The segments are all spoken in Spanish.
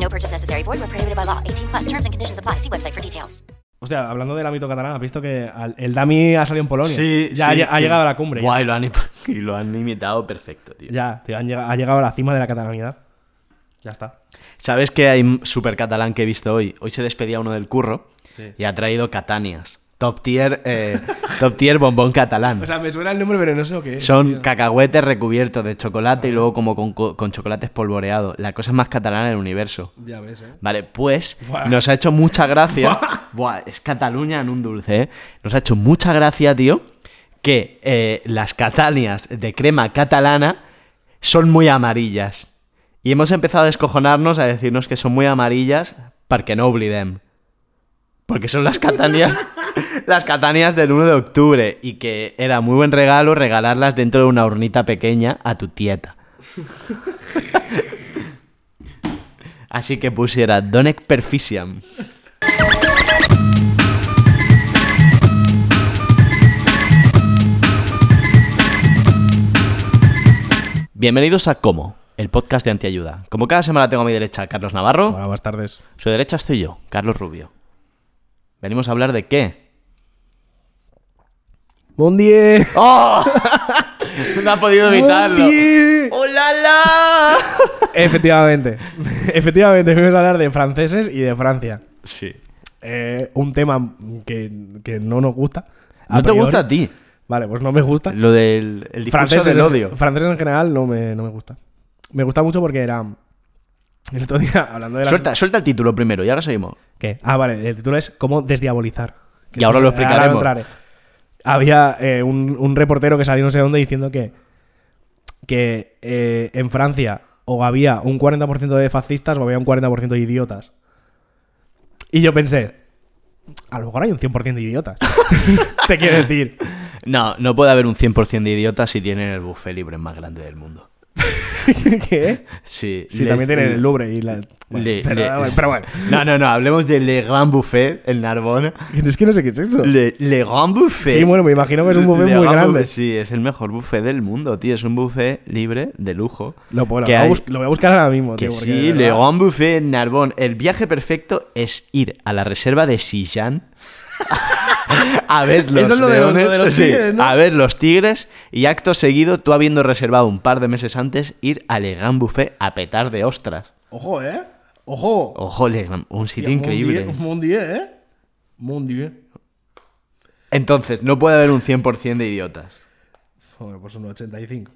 No purchase necessary. Void where prohibited by law. 18 plus terms and conditions apply. See website for details. Hostia, hablando del ámbito catalán, has visto que al- el Dami ha salido en Polonia. Sí, ya sí, ha, ha que- llegado a la cumbre. ya. Guay, lo han, y lo han imitado perfecto, tío. Ya, tío, han llega- ha llegado a la cima de la catalanidad. Ya está. ¿Sabes qué hay super catalán que he visto hoy? Hoy se despedía uno del curro y ha traído Catanias. Top tier, eh, top tier bombón catalán. O sea, me suena el nombre, pero no sé lo que es. Son tío. cacahuetes recubiertos de chocolate y luego como con, co- con chocolate espolvoreado. La cosa más catalana del universo. Ya ves, eh. Vale, pues Buah. nos ha hecho mucha gracia. Buah, es Cataluña en un dulce, ¿eh? Nos ha hecho mucha gracia, tío, que eh, las catanias de crema catalana son muy amarillas. Y hemos empezado a descojonarnos a decirnos que son muy amarillas para que no olvidem. Porque son las catanias, las catanias del 1 de octubre. Y que era muy buen regalo regalarlas dentro de una hornita pequeña a tu tieta. Así que pusiera Donec Perficiam. Bienvenidos a Como, el podcast de Antiayuda. Como cada semana tengo a mi derecha Carlos Navarro, Hola, buenas tardes. su derecha estoy yo, Carlos Rubio. Venimos a hablar de qué. ¡Buen día! ¡Oh! no ha podido evitarlo. ¡Buen día! ¡Oh! Efectivamente. Efectivamente, vamos a hablar de franceses y de Francia. Sí. Eh, un tema que, que no nos gusta. ¿No te priori. gusta a ti? Vale, pues no me gusta. Lo del el Franceses, del en- odio. franceses en general no me, no me gusta. Me gusta mucho porque era. El otro día, hablando de la. Suelta, suelta el título primero y ahora seguimos. ¿Qué? Ah, vale, el título es Cómo desdiabolizar. Que Y ahora lo explicaremos. entraré. Había eh, un, un reportero que salió no sé dónde diciendo que, que eh, en Francia o había un 40% de fascistas o había un 40% de idiotas. Y yo pensé, a lo mejor hay un 100% de idiotas. Te quiero decir. No, no puede haber un 100% de idiotas si tienen el buffet libre más grande del mundo. ¿Qué? Sí, Sí, les- también tienen el Louvre y la... bueno, Le- pero, le- pero bueno. No, no, no, hablemos de Le Grand Buffet en Narbonne. Es que no sé qué es eso. Le, Le Grand Buffet. Sí, bueno, me imagino que es un buffet Le muy Grand grande. Buffet, Sí, es el mejor buffet del mundo, tío. Es un buffet libre de lujo. Lo, Que voy a hay- bus- lo voy a buscar ahora mismo, tío. sí, Le Grand Buffet en Narbonne. El viaje perfecto es ir a la reserva de Sijan a ver los Eso es lo de los- lo de leones, los sí, tigres, ¿no? a ver los tigres y acto seguido, tú habiendo reservado un par de meses antes, ir al Le Grand Buffet a petar de ostras. Ojo, ¿eh? Ojo. Ojo, Le Grand- un sitio increíble. Mon Dieu, ¿eh? Mon Dieu. Entonces, no puede haber un 100% de idiotas. Joder, pues un 85.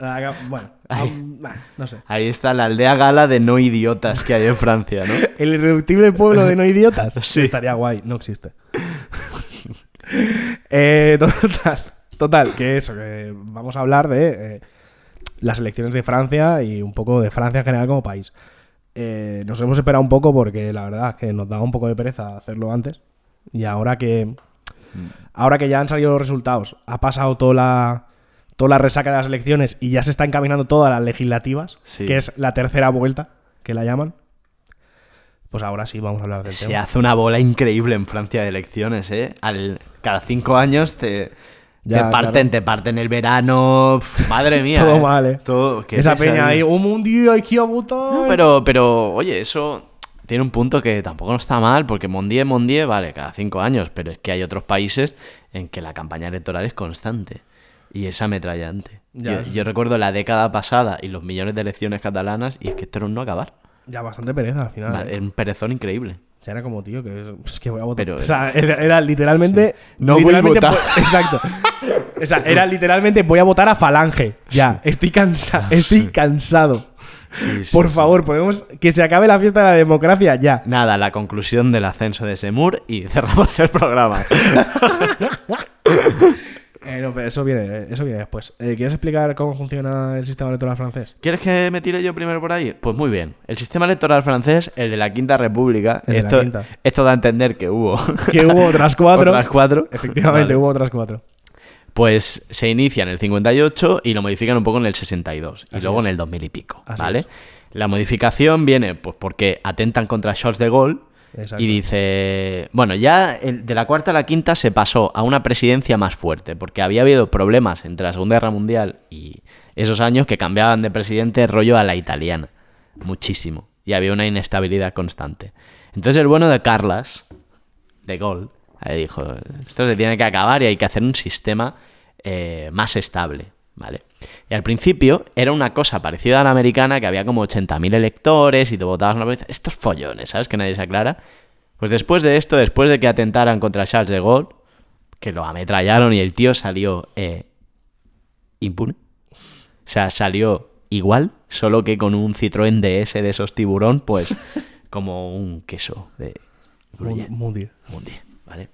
Ah, Bueno, am- nah, no sé. Ahí está la aldea gala de no idiotas que hay en Francia, ¿no? El irreductible pueblo de no idiotas. Sí. Estaría guay, no existe. Eh, total, total, que eso, que vamos a hablar de eh, las elecciones de Francia y un poco de Francia en general como país. Eh, nos hemos esperado un poco porque la verdad es que nos daba un poco de pereza hacerlo antes. Y ahora que ahora que ya han salido los resultados, ha pasado toda la, toda la resaca de las elecciones y ya se está encaminando todas las legislativas, Sí. que es la tercera vuelta, que la llaman. Pues ahora sí vamos a hablar del Se tema. hace una bola increíble en Francia de elecciones, ¿eh? Al, cada cinco años te, Ya, te parten, claro. te parten el verano. pf, madre mía. Todo ¿eh? mal, ¿eh? Todo- Esa peña ahí, oh, un día hay que ir a votar. No, pero, pero, oye, eso tiene un punto que tampoco no está mal, porque Mondié, Mondié, vale, cada cinco años, pero es que hay otros países en que la campaña electoral es constante y es ametrallante. Yo, yo recuerdo la década pasada y los millones de elecciones catalanas y es que esto era un no acabar. Ya bastante pereza al final. Va, ¿eh? Un perezón increíble. O sea, era como, tío, que es que voy a votar. Pero- o sea, era, era literalmente. No voy a votar. exacto. O sea, era literalmente voy a votar a Falange. Ya, estoy cansado. Estoy cansado. Sí, sí, Por sí. favor, podemos. Que se acabe la fiesta de la democracia ya. Nada, la conclusión del ascenso de Semur y cerramos el programa. Eh, no, eso viene, eso viene después. Eh, ¿Quieres explicar cómo funciona el sistema electoral francés? ¿Quieres que me tire yo primero por ahí? Pues muy bien. El sistema electoral francés, el de la Quinta República, El esto, Quinta. esto da a entender que hubo Que hubo otras cuatro. otras cuatro. Efectivamente, Vale. hubo otras cuatro. Pues se inicia en el 58 y lo modifican un poco en el 62 y Así luego es. en el 2000 y pico, Así ¿vale? es. La modificación viene pues porque atentan contra Charles de Gaulle Y dice, bueno, ya de la cuarta a la quinta se pasó a una presidencia más fuerte porque había habido problemas entre la Segunda Guerra Mundial y esos años que cambiaban de presidente rollo a la italiana, muchísimo, y había una inestabilidad constante. Entonces el bueno de Carlas, de Gaulle, dijo, esto se tiene que acabar y hay que hacer un sistema eh, más estable, ¿vale? Y al principio era una cosa parecida a la americana, que había como 80.000 electores y te votabas una vez. Estos follones, ¿sabes? Que nadie se aclara. Pues después de esto, después de que atentaran contra Charles de Gaulle, que lo ametrallaron y el tío salió eh, impune. O sea, salió igual, solo que con un Citroën DS de esos tiburón, pues como un queso de ¿vale?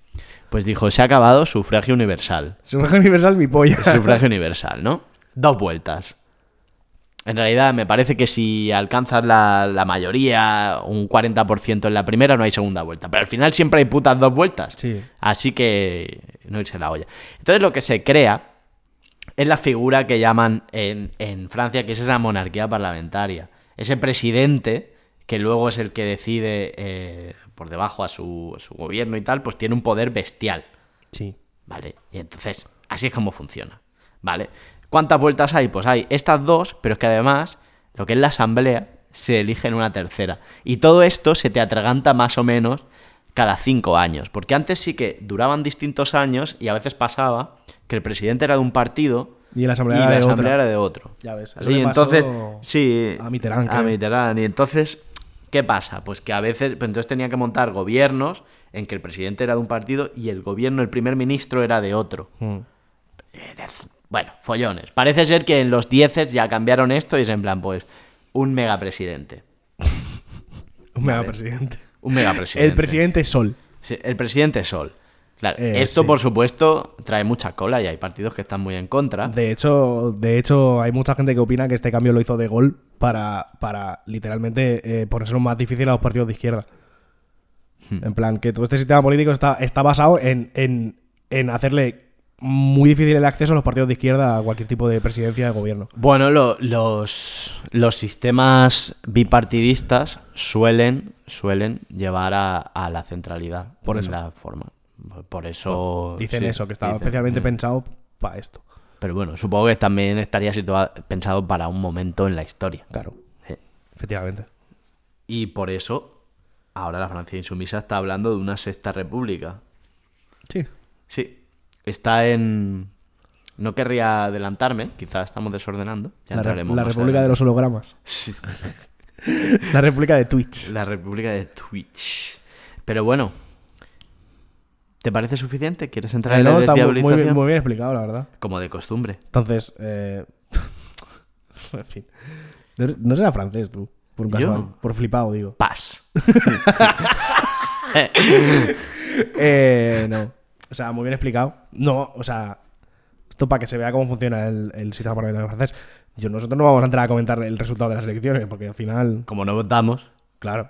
Pues dijo, se ha acabado sufragio universal. Sufragio universal, mi polla. Sufragio universal, ¿no? Dos vueltas. En realidad, me parece que si alcanzas la, la mayoría, un 40% en la primera, no hay segunda vuelta. Pero al final siempre hay putas dos vueltas. Sí. Así que no irse la olla. Entonces lo que se crea es la figura que llaman en, en Francia, que es esa monarquía parlamentaria. Ese presidente, que luego es el que decide eh, por debajo a su, a su gobierno y tal, pues tiene un poder bestial. Sí. ¿Vale? Y entonces, así es como funciona. ¿Vale? ¿Cuántas vueltas hay? Pues hay estas dos, pero es que además, lo que es la asamblea, se elige en una tercera. Y todo esto se te atraganta más o menos cada cinco años. Porque antes sí que duraban distintos años y a veces pasaba que el presidente era de un partido Y la asamblea y era la de asamblea era de otro. Ya ves, Y pasó entonces, sí, a Mitterrand, A. Mitterrand. Y entonces, ¿qué pasa? Pues que a veces, pues entonces tenía que montar gobiernos en que el presidente era de un partido y el gobierno, el primer ministro era de otro. Mm. Eh, Bueno, follones. Parece ser que en los dieces ya cambiaron esto y es en plan, pues, un megapresidente. Un mega presidente. Un megapresidente. El presidente Sol. Sí, el presidente Sol. Claro, Eh, esto, sí. por supuesto, trae mucha cola y hay partidos que están muy en contra. De hecho, de hecho, hay mucha gente que opina que este cambio lo hizo de gol para, para literalmente eh, ponérselo más difícil a los partidos de izquierda. Hmm. En plan, que todo este sistema político está, está basado en, en, en hacerle muy difícil el acceso a los partidos de izquierda a cualquier tipo de presidencia de gobierno. Bueno, lo- los, los sistemas bipartidistas suelen, suelen llevar a, a la centralidad. Por la forma. Por eso. Dicen sí, eso, que estaba dicen, especialmente mm. pensado para esto. Pero bueno, supongo que también estaría situa- pensado para un momento en la historia. Claro, efectivamente. Y por eso, ahora la Francia insumisa está hablando de una sexta república. Sí. Sí, está en... No querría adelantarme, quizás estamos desordenando. Ya La, re- entraremos la República de los Hologramas. Sí, La República de Twitch. la República de Twitch. Pero bueno, ¿te parece suficiente? ¿Quieres entrar Eh, en no, la está muy- desdiabolización? bien, muy bien explicado, la verdad. Como de costumbre. Entonces, eh... en fin. No será francés tú, por un casual. Por flipado, digo. Paz. Eh, no. O sea, muy bien explicado. No, o sea, esto para que se vea cómo funciona el, el sistema parlamentario francés. Yo, nosotros no vamos a entrar a comentar el resultado de las elecciones, porque al final, Como no votamos, claro,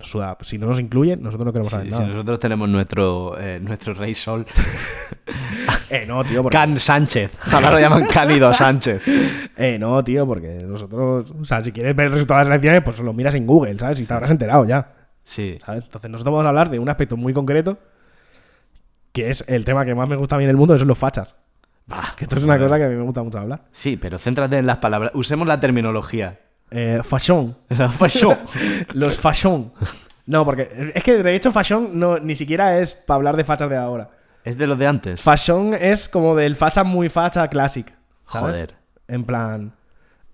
suda. si no nos incluyen, nosotros no queremos saber si, si nada. nosotros tenemos nuestro, eh, nuestro rey sol, Eh, no, tío, porque... Can Sánchez. Ahora lo llaman Cánido Sánchez. Eh, no, tío, porque nosotros... O sea, si quieres ver el resultado de las elecciones, pues lo miras en Google, ¿sabes? Y te habrás enterado ya. Sí. ¿sabes? Entonces nosotros vamos a hablar de un aspecto muy concreto, que es el tema que más me gusta a mí en el mundo, que son los fachas. Bah, Que esto es una cosa que a mí me gusta mucho hablar. Sí, pero céntrate en las palabras. Usemos la terminología. Eh, fashion. Fashion. Los fashion. No, porque es que de hecho fashion no, ni siquiera es para hablar de fachas de ahora. Es de los de antes. Fashion es como del facha muy facha classic. ¿sabes? Joder. En plan,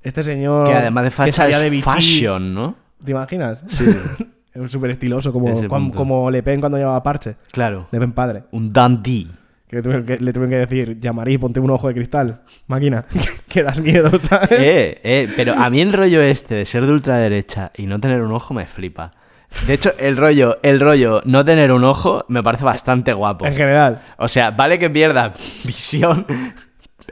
este señor Que además de facha es de Vichy, fashion, ¿no? ¿Te imaginas? Sí. es súper estiloso, como, punto. como Le Pen cuando llevaba parche. Claro. Le Pen padre. Un dandy. Que le tuvieron que, le tuvieron que decir, llamarí, ponte un ojo de cristal. Máquina, que das miedo, ¿sabes? Eh, eh, pero a mí el rollo este de ser de ultraderecha y no tener un ojo me flipa. De hecho, el rollo, el rollo no tener un ojo me parece bastante guapo. En general. O sea, vale que pierda visión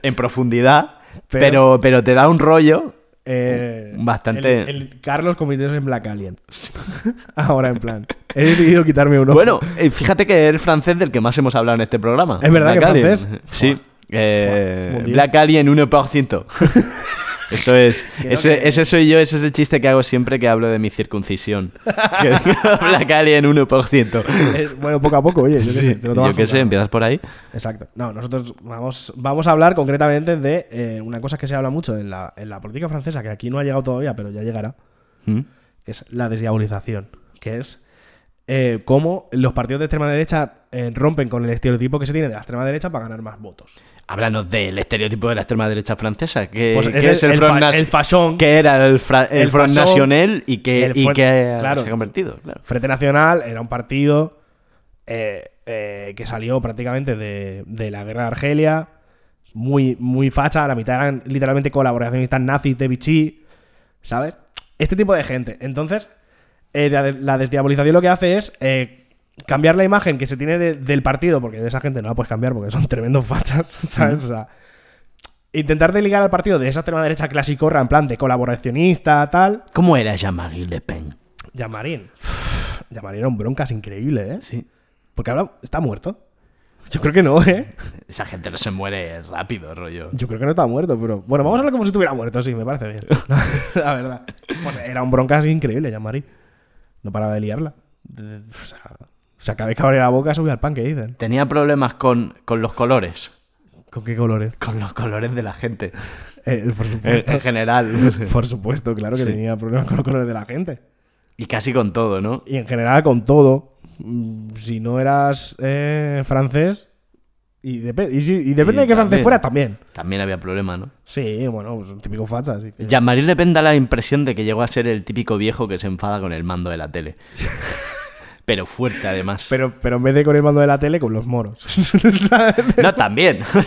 en profundidad, Pero- pero, pero te da un rollo. Eh, Bastante- El, el Carlos convirtiéndose en Black Alien. Ahora, en plan. He decidido quitarme uno. Bueno, eh, fíjate que es el francés del que más hemos hablado en este programa. ¿Es verdad Black que Alien. francés? Sí. Eh. Black Alien 1%. Eso es. Ese, que- ese soy yo, ese es el chiste que hago siempre que hablo de mi circuncisión. Que digo, Black Alien 1%. Es- bueno, poco a poco, oye. Yo qué sé. te lo yo qué con sé, empiezas por ahí. Exacto. No, nosotros vamos, vamos a hablar concretamente de eh, una cosa que se habla mucho en la, en la política francesa, que aquí no ha llegado todavía, pero ya llegará, ¿Mm? que es la desdiabolización. Que es eh, cómo los partidos de extrema derecha eh, rompen con el estereotipo que se tiene de la extrema derecha para ganar más votos. Háblanos del estereotipo de la extrema derecha francesa. ¿Qué, Pues es es, el- el, Front fa- Nas- el fashion. ¿Qué era el, fra- el Front fashion, National y que, y que claro. se ha convertido? Claro. Frente Nacional era un partido eh, eh, que salió prácticamente de, de la guerra de Argelia, muy, muy facha, la mitad eran literalmente colaboracionistas nazis de Vichy, ¿sabes? Este tipo de gente. Entonces, eh, la, la desdiabolización lo que hace es cambiar la imagen que se tiene de- del partido, porque de esa gente no la puedes cambiar porque son tremendos fachas, ¿sabes? O sea, intentar desligar al partido de esa extrema derecha clasicorra, en plan de colaboracionista, tal. ¿Cómo era Jean-Marie Le Pen? Llamarín. Llamarín era un broncas increíble, ¿eh? Sí. Porque ahora está muerto. Yo creo que no, ¿eh? Esa gente no se muere rápido, rollo. Yo creo que no está muerto, pero. Bueno, vamos a hablar como si estuviera muerto, sí, me parece bien. La verdad. Pues era un broncas increíble, Llamarín. No paraba de liarla. De- O sea, se acabé que abrir la boca, subí al pan que dicen. Tenía problemas con, con los colores. ¿Con qué colores? Con los colores de la gente. Eh, por supuesto. en general. Por supuesto, claro que Sí. tenía problemas con los colores de la gente. Y casi con todo, ¿no? Y en general con todo. Mm, Si no eras eh, francés. Y, depe- y si- y depende Y de qué francés fuera también. También había problema, ¿no? Sí, bueno, pues un típico facha. así que- Jean-Marie Le Pen da la impresión de que llegó a ser el típico viejo que se enfada con el mando de la tele. Pero fuerte, además. Pero, pero en vez de con el mando de la tele, con los moros. No, también. O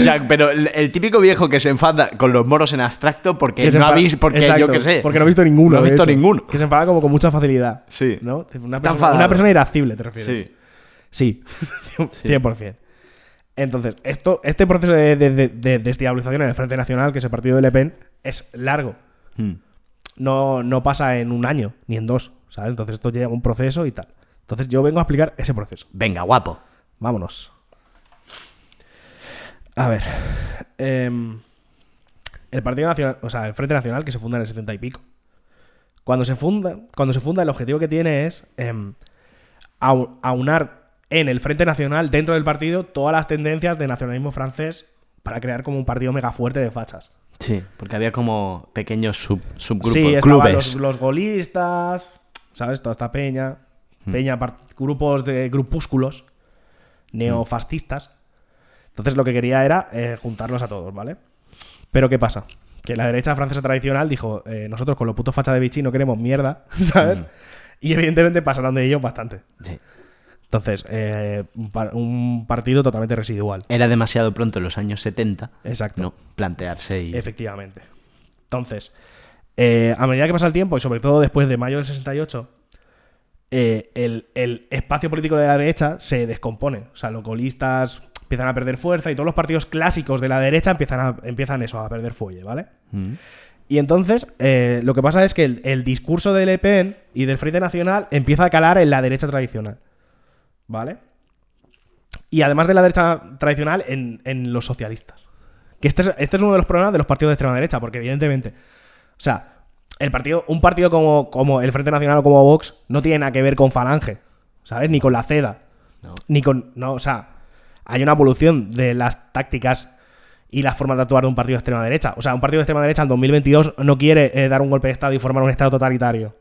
sea, o pero el, el típico viejo que se enfada con los moros en abstracto porque no ha visto, porque Exacto, yo qué sé. Porque no he visto ninguno. No de visto ninguno. Que se enfada como con mucha facilidad. Sí. ¿No? Una persona, una persona irascible, te refieres. Sí. Sí, 100%. Entonces, esto, este proceso de, de- de- de desdiabolización en el Frente Nacional, que es el partido de Le Pen, es largo. Mm. No, no pasa en un año, ni en dos. ¿Sabes? Entonces, esto lleva un proceso y tal. Entonces, yo vengo a explicar ese proceso. Venga, guapo. Vámonos. A ver. em, el Partido Nacional, o sea, el Frente Nacional, que se funda en el 70 y pico. Cuando se funda, cuando se funda el objetivo que tiene es em, au- aunar en el Frente Nacional, dentro del partido, todas las tendencias de nacionalismo francés para crear como un partido mega fuerte de fachas. Sí, porque había como pequeños sub, subgrupos, sí, clubes. los, los golistas, ¿sabes? Toda esta peña. Peña, par- grupos de grupúsculos neofascistas. Entonces lo que quería era eh, juntarlos a todos, ¿vale? Pero ¿qué pasa? Que la derecha francesa tradicional dijo, eh, nosotros con los putos fachas de Vichy no queremos mierda, ¿sabes? Y evidentemente pasaron de ellos bastante. Sí. Entonces, eh, un, par- un partido totalmente residual. Era demasiado pronto en los años 70 Exacto. no plantearse y... Efectivamente. Entonces, eh, a medida que pasa el tiempo, y sobre todo después de mayo del 68, eh, el, el espacio político de la derecha se descompone. O sea, los golistas empiezan a perder fuerza y todos los partidos clásicos de la derecha empiezan, a, empiezan eso, a perder fuelle, ¿vale? Mm. Y entonces, eh, lo que pasa es que el, el discurso de Le Pen y del Frente Nacional empieza a calar en la derecha tradicional. ¿Vale? Y además de la derecha tradicional, en, en los socialistas. Que este es, este es uno de los problemas de los partidos de extrema derecha, porque evidentemente. O sea, el partido, un partido como, como el Frente Nacional o como Vox no tiene nada que ver con Falange, ¿sabes? Ni con la CEDA. No. Ni con. No, o sea, hay una evolución de las tácticas y las formas de actuar de un partido de extrema derecha. O sea, un partido de extrema derecha en 2022 no quiere eh, dar un golpe de Estado y formar un Estado totalitario.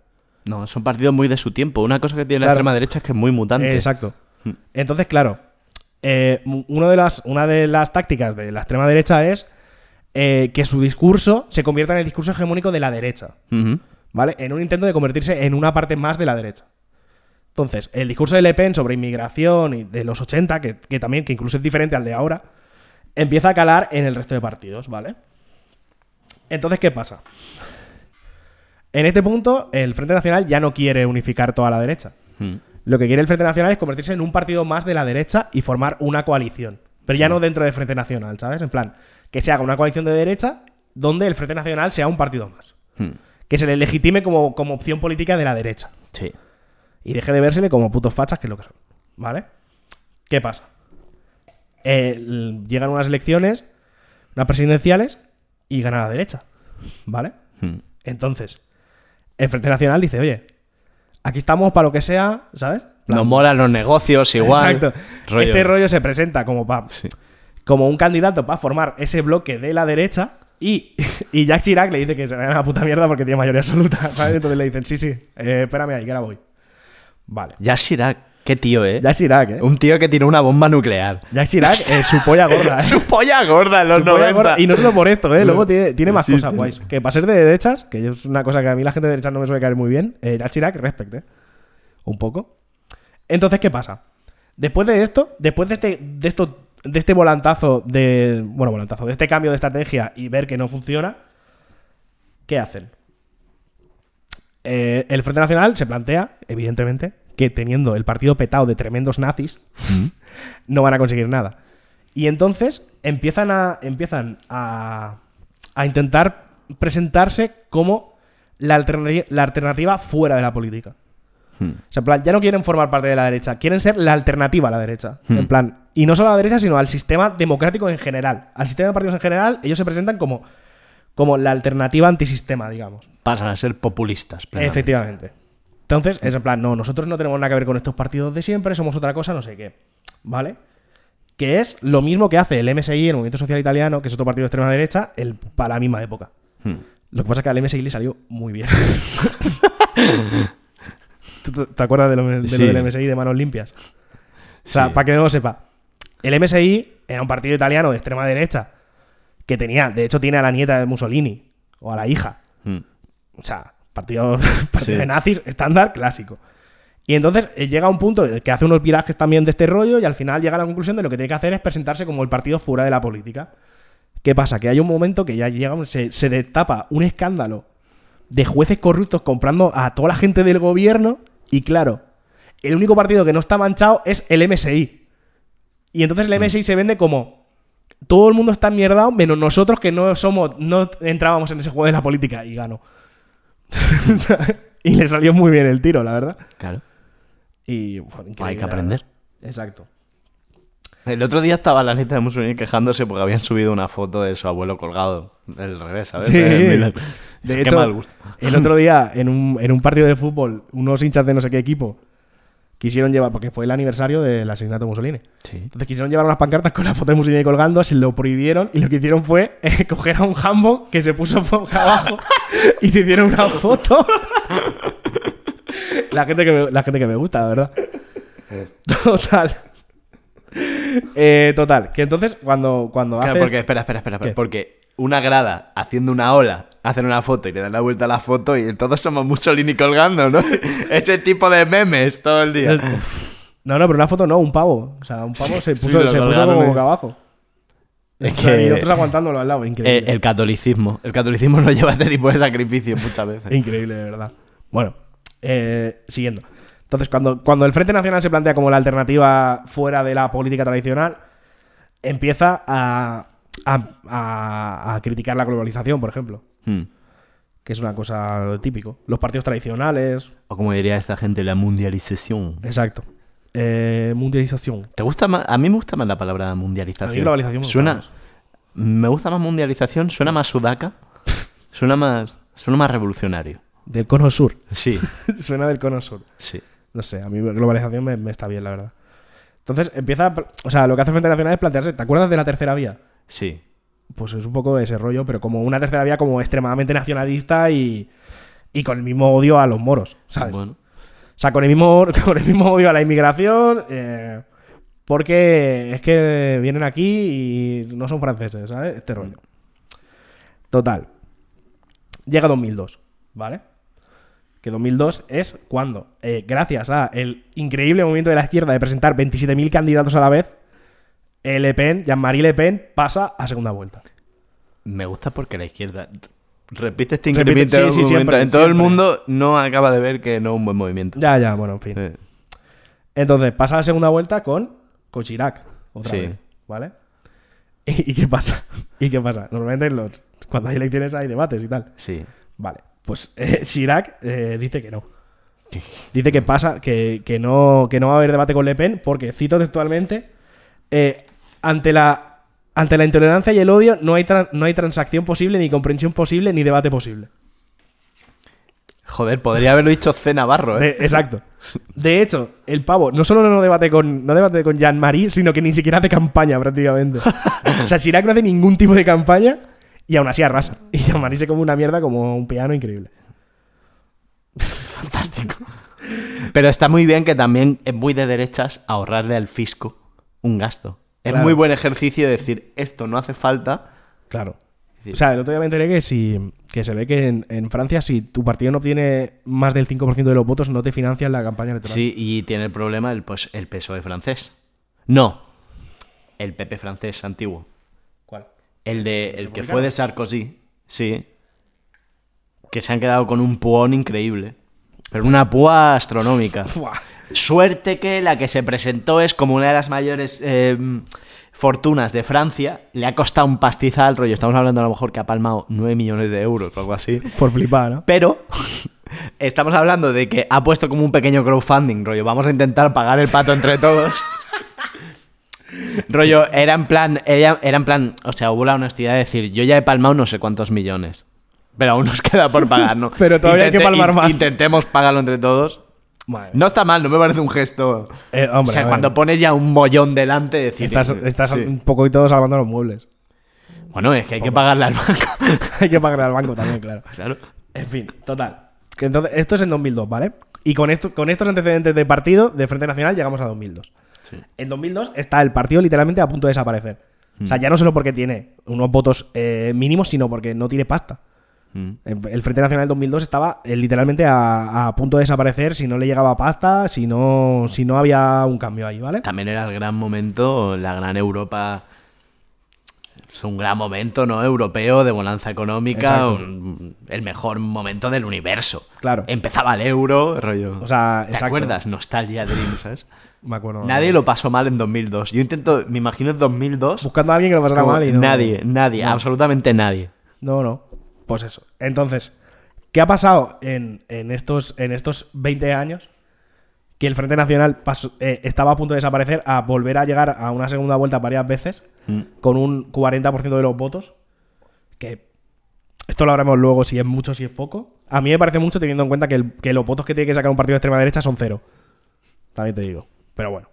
No, son partidos muy de su tiempo. Una cosa que tiene la extrema derecha es que es muy mutante. Eh, exacto. Mm. Entonces, claro, eh, de las, una de las tácticas de la extrema derecha es eh, que su discurso se convierta en el discurso hegemónico de la derecha. ¿Vale? En un intento de convertirse en una parte más de la derecha. Entonces, el discurso de Le Pen sobre inmigración y de los 80, que, que también, que incluso es diferente al de ahora, empieza a calar en el resto de partidos, ¿vale? Entonces, ¿qué pasa? En este punto, el Frente Nacional ya no quiere unificar toda la derecha. Lo que quiere el Frente Nacional es convertirse en un partido más de la derecha y formar una coalición. Pero ya no dentro del Frente Nacional, ¿sabes? En plan, que se haga una coalición de derecha donde el Frente Nacional sea un partido más. Hmm. Que se le legitime como, como opción política de la derecha. Sí. Y deje de vérsele como putos fachas, que es lo que son. ¿Vale? ¿Qué pasa? Eh, llegan unas elecciones, unas presidenciales, y gana la derecha. ¿Vale? Hmm. Entonces, el Frente Nacional dice, oye, aquí estamos para lo que sea, ¿sabes? Plan- Nos molan los negocios igual. Exacto. Rollo- Este rollo se presenta como, pa- Sí. Como un candidato para formar ese bloque de la derecha y, y Jacques Chirac le dice que se vaya a la puta mierda porque tiene mayoría absoluta, ¿sabes? Entonces le dicen, sí, sí, eh, espérame ahí, que ahora voy. Vale. Jacques Chirac, qué tío, ¿eh? Jacques Chirac, ¿eh? Un tío que tiene una bomba nuclear. Jacques Chirac es su polla gorda, ¿eh? Su polla gorda en los Su polla 90. gorda. Y no solo por esto, ¿eh? Luego tiene, tiene más Sí, cosas guays. Que para ser de derechas, que es una cosa que a mí la gente de derechas no me suele caer muy bien, eh, Jacques Chirac, respect, ¿eh? Un poco. Entonces, ¿qué pasa? Después de esto, después de este, de esto, de este volantazo de. Bueno, volantazo, de este cambio de estrategia y ver que no funciona, ¿qué hacen? Eh, el Frente Nacional se plantea, evidentemente, que teniendo el partido petado de tremendos nazis, no van a conseguir nada. Y entonces empiezan a, empiezan a, a intentar presentarse como la alternativa, la alternativa fuera de la política. Hmm. O sea, en plan, ya no quieren formar parte de la derecha, quieren ser la alternativa a la derecha. Hmm. En plan, y no solo a la derecha, sino al sistema democrático en general. Al sistema de partidos en general, ellos se presentan como, como la alternativa antisistema, digamos. Pasan a ser populistas. plenamente. Efectivamente. Entonces, es en plan, no, nosotros no tenemos nada que ver con estos partidos de siempre, somos otra cosa, no sé qué. ¿Vale? Que es lo mismo que hace el MSI, el Movimiento Social Italiano, que es otro partido de extrema derecha, el, para la misma época. Hmm. Lo que pasa es que al MSI le salió muy bien. ¿Tú te- ¿Te acuerdas de lo, de lo Sí. del MSI de manos limpias? O sea, Sí. para que no lo sepa. El MSI era un partido italiano de extrema derecha que tenía, de hecho, tiene a la nieta de Mussolini o a la hija. Hmm. O sea, partido, partido Sí. de nazis estándar clásico. Y entonces eh, llega un punto que hace unos virajes también de este rollo y al final llega a la conclusión de lo que tiene que hacer es presentarse como el partido fuera de la política. ¿Qué pasa? Que hay un momento que ya llega, se, se destapa un escándalo de jueces corruptos comprando a toda la gente del gobierno y claro, el único partido que no está manchado es el MSI. Y entonces el MSI se vende como todo el mundo está mierdado menos nosotros que no somos no entrábamos en ese juego de la política y ganó. y le salió muy bien el tiro, la verdad. Claro. Y bueno, Hay que aprender. Exacto. El otro día estaba la lista de Mussolini quejándose porque habían subido una foto de su abuelo colgado del revés, ¿sabes? Sí. De Qué hecho, mal gusto. el otro día, en un, en un partido de fútbol, unos hinchas de no sé qué equipo quisieron llevar, porque fue el aniversario del asesinato de Mussolini. Sí. Entonces quisieron llevar unas pancartas con la foto de Mussolini colgando, se lo prohibieron y lo que hicieron fue eh, coger a un jambo que se puso boca abajo y se hicieron una foto. la, gente que me, la gente que me gusta, la verdad. Total. Eh, total, que entonces cuando, cuando Claro, haces- porque, espera, espera, espera, espera, ¿Qué? porque una grada haciendo una ola, hacen una foto y le dan la vuelta a la foto y todos somos Mussolini colgando, ¿no? Ese tipo de memes todo el día. No, no, pero una foto no, un pavo. O sea, un pavo se Sí, puso, lo se puso como en- boca abajo. Es que- Y otros aguantándolo al lado, increíble. Eh, el catolicismo. El catolicismo no lleva este tipo de sacrificios muchas veces. Increíble, de verdad. Bueno, eh, siguiendo. Entonces, cuando, cuando el Frente Nacional se plantea como la alternativa fuera de la política tradicional, empieza a, a- a- a criticar la globalización, por ejemplo. Hmm. Que es una cosa típico. Los partidos tradicionales. O como diría esta gente, la mundialización. Exacto. Eh, mundialización. ¿Te gusta más? A mí me gusta más la palabra mundialización. A mí globalización me gusta suena, más. Me gusta más mundialización, suena más sudaca. suena más, suena más revolucionario. Del cono sur. Sí, Suena del cono sur. sí. No sé, a mí globalización me, me está bien, la verdad. Entonces empieza. O sea, lo que hace Frente Nacional es plantearse. ¿Te acuerdas de la tercera vía? Sí. Pues es un poco ese rollo, pero como una tercera vía como extremadamente nacionalista y, y con el mismo odio a los moros, ¿sabes? Bueno. O sea, con el mismo, con el mismo odio a la inmigración, eh, porque es que vienen aquí y no son franceses, ¿sabes? Este rollo. Total. Llega 2002, ¿vale? Que 2002 es cuando, eh, gracias a el increíble movimiento de la izquierda de presentar 27.000 candidatos a la vez, Le Pen, Jean-Marie Le Pen, pasa a segunda vuelta. Me gusta porque la izquierda Repite este sí, sí, siempre, En todo el mundo no acaba de ver que no es un buen movimiento. Ya, ya, bueno, en fin. Eh, Entonces, pasa la segunda vuelta con, con Chirac. Otra Sí. vez, ¿vale? ¿Y, y qué pasa? ¿Y qué pasa? Normalmente en los, cuando hay elecciones hay debates y tal. sí. Vale. Pues eh, Chirac eh, dice que no. Dice que pasa, que, que no, que no va a haber debate con Le Pen, porque, cito textualmente, eh, ante la. Ante la intolerancia y el odio no hay, no hay transacción posible, ni comprensión posible, ni debate posible. Joder, podría haberlo dicho C. Navarro, De- ¿eh? exacto. De hecho, el pavo no solo no debate con, no debate con Jean-Marie, sino que ni siquiera hace campaña prácticamente. o sea, Chirac no hace ningún tipo de campaña y aún así arrasa. Y Jean-Marie se come una mierda como un piano increíble. Fantástico. Pero está muy bien que también es muy de derechas ahorrarle al fisco un gasto. Es Claro. muy buen ejercicio decir, esto no hace falta. Claro. O sea, el otro día me enteré que, si, que se ve que en, en Francia, si tu partido no obtiene más del 5% de los votos, no te financian la campaña electoral. Sí, y tiene el problema el, pues, el PSOE francés. No, el PP francés antiguo. ¿Cuál? El de el que fue de Sarkozy, sí. Que se han quedado con un puón increíble. Pero una púa astronómica. Suerte que la que se presentó es como una de las mayores eh, fortunas de Francia. Le ha costado un pastizal, rollo. Estamos hablando a lo mejor que ha palmado 9 millones de euros o algo así. Por flipar, ¿no? Pero estamos hablando de que ha puesto como un pequeño crowdfunding, rollo. Vamos a intentar pagar el pato entre todos. rollo, era en plan, era, era en plan, o sea, hubo la honestidad de decir, yo ya he palmado no sé cuántos millones. Pero aún nos queda por pagar, ¿no? Pero todavía hay que palmar más. Intentemos pagarlo entre todos. Madre. No está mal, no me parece un gesto. Eh, hombre, o sea, cuando pones ya un mollón delante, decir. Estás, estás Sí. un poquito salvando los muebles. Bueno, es que hay que pagarle al banco. Hay que pagarle al banco también, claro. claro. En fin, total. Entonces, esto es en 2002, ¿vale? Y con, esto, con estos antecedentes de partido, de Frente Nacional, llegamos a 2002. En 2002 está el partido literalmente a punto de desaparecer. O Mm. sea, ya no solo porque tiene unos votos eh, mínimos, sino porque no tiene pasta. Mm. El Frente Nacional 2002 estaba eh, literalmente a, a punto de desaparecer si no le llegaba pasta, si no, si no había un cambio ahí, ¿vale? También era el gran momento, la gran Europa. Es un gran momento, ¿no? Europeo de bonanza económica. Un- el mejor momento del universo. Claro. Empezaba el euro, rollo. O sea, ¿Te exacto. acuerdas? Nostalgia Dream, ¿sabes? Me acuerdo. Nadie lo pasó mal en 2002. Yo intento, me imagino en 2002. Buscando a alguien que lo pasara mal y no. Nadie, nadie, No. absolutamente nadie. No, no. Pues eso. Entonces, ¿qué ha pasado en, en estos, en estos 20 años? Que el Frente Nacional pasó- eh, estaba a punto de desaparecer a volver a llegar a una segunda vuelta varias veces Mm. con un 40% de los votos. Que esto lo haremos luego si es mucho, si es poco. A mí me parece mucho teniendo en cuenta que, el- que los votos que tiene que sacar un partido de extrema derecha son cero. También te digo. Pero bueno.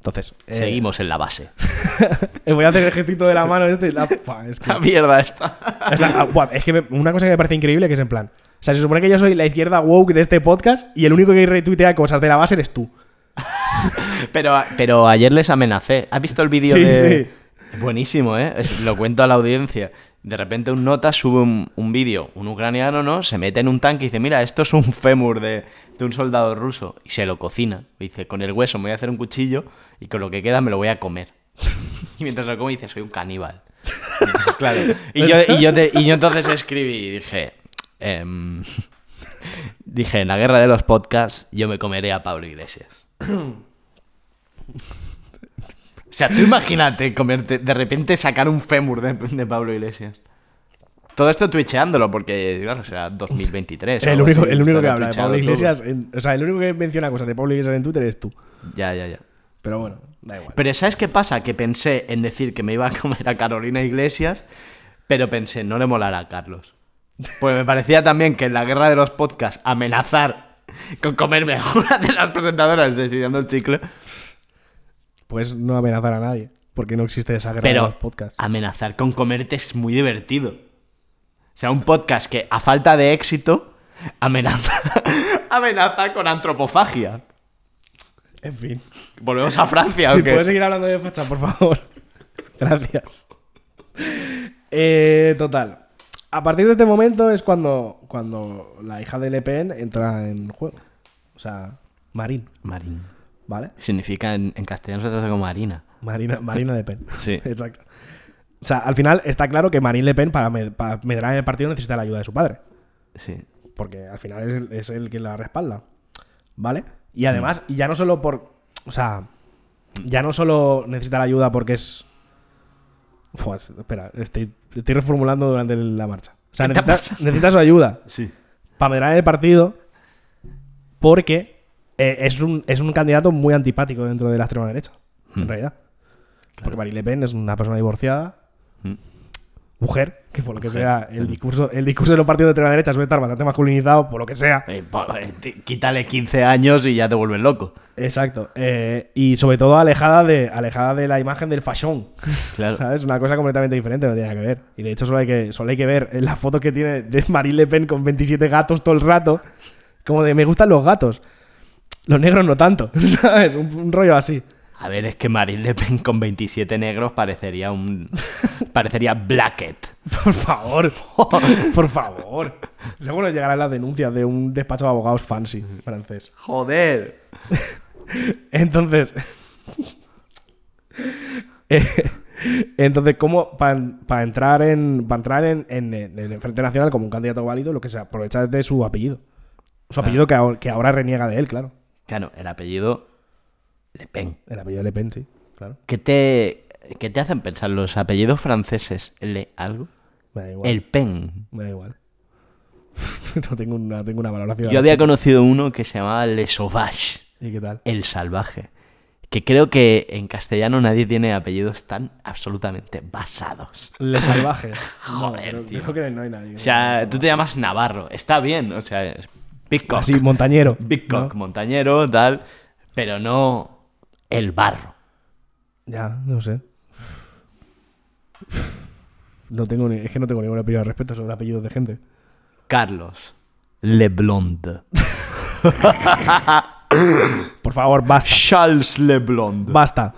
Entonces, eh, Seguimos en la base. eh, voy a hacer el gestito de la mano este. la- Fua, es que- La mierda esta. o sea, ah, es que me- una cosa que me parece increíble que es en plan. O sea, se supone que yo soy la izquierda woke de este podcast y el único que retuitea cosas de la base eres tú. Pero, pero ayer les amenacé. ¿Has visto el vídeo Sí, de.? sí. Buenísimo, ¿eh? Es- lo cuento a la audiencia. De repente un nota sube un, un vídeo, un ucraniano, ¿no? Se mete en un tanque y dice, mira, esto es un fémur de, de un soldado ruso. Y se lo cocina. Dice, con el hueso me voy a hacer un cuchillo y con lo que queda me lo voy a comer. y mientras lo come dice, soy un caníbal. claro. Y yo, y, yo y yo entonces escribí y dije, em, dije, en la guerra de los podcasts yo me comeré a Pablo Iglesias. O sea, tú imagínate comerte, de repente sacar un fémur de, de Pablo Iglesias. Todo esto twitcheándolo, porque, claro, será 2023. o El único, así, el único que habla de Pablo. Iglesias. en- o sea, el único que menciona cosas de Pablo Iglesias en Twitter es tú. Ya, ya, ya. Pero bueno, da igual. Pero ¿sabes qué pasa? Que pensé en decir que me iba a comer a Carolina Iglesias, pero pensé, no le molará a Carlos. Pues me parecía también que en la guerra de los podcasts amenazar con comerme a una de las presentadoras de Estudiando el Chicle, Puedes no amenazar a nadie. Porque no existe esa guerra de los podcasts. amenazar con comerte es muy divertido. O sea, un podcast que a falta de éxito amenaza, amenaza con antropofagia. En fin. Volvemos a Francia, Si puedes seguir hablando de facha, por favor. Gracias. Eh, total. A partir de este momento es cuando, cuando la hija de Le Pen entra en juego. O sea, Marín, Marín. ¿Vale? Significa en, en castellano se traduce como harina. Marina, Marina Le Pen. Sí. Exacto. O sea, al final está claro que Marine Le Pen para, med- para medrar en el partido necesita la ayuda de su padre. Sí. Porque al final es el, es el que la respalda. ¿Vale? Y además, y ya no solo por. O sea, ya no solo necesita la ayuda porque es. Espera, estoy, estoy reformulando durante la marcha. O sea, ¿Qué te ha necesita, necesita su ayuda Sí. para medrar en el partido porque eh, es, un, es un candidato muy antipático dentro de la extrema derecha, en Hmm. realidad. Porque Marine Le Pen es una persona divorciada, Hmm. mujer, que por lo que Mujer. sea, el discurso, el discurso de los partidos de extrema derecha suele estar bastante masculinizado, por lo que sea. Eh, po- eh, quítale 15 años y ya te vuelven loco. Exacto. Y sobre todo alejada de, alejada de la imagen del fashion. Claro. ¿Sabes? Una cosa completamente diferente, no tiene nada que ver. Y de hecho solo hay que, solo hay que ver en la foto que tiene de Marine Le Pen con 27 gatos todo el rato. Como de me gustan los gatos. Los negros no tanto. ¿Sabes? Un, un rollo así. A ver, es que Marine Le Pen con 27 negros parecería un. parecería Blackett. Por favor. Por favor. Luego nos llegarán las denuncias de un despacho de abogados fancy francés. Joder. Entonces. eh, entonces, ¿cómo para entrar en para entrar en, en- en el Frente Nacional como un candidato válido, lo que se aprovecha es de su apellido? Su apellido que, ahora- que ahora reniega de él, claro. Claro, el apellido Le Pen. El apellido Le Pen, sí, claro. ¿Qué te, qué te hacen pensar los apellidos franceses? ¿Le algo? Me da igual. El Pen. Me da igual. no tengo una, tengo una valoración. Yo había conocido uno que se llamaba Le Sauvage, ¿Y qué tal? el salvaje. Que creo que en castellano nadie tiene apellidos tan absolutamente basados. Le Salvaje. Joder, no, tío. creo que no hay nadie. O sea, tú te llamas Navarro. Está bien, o sea, Big Cock. Así, montañero. Big ¿no? Cock, montañero, tal. Pero no el barro. Ya, no sé. No tengo ni- es que no tengo ninguna opinión al respecto sobre apellidos de gente. Carlos Leblond. Por favor, basta. Charles Leblond. Basta.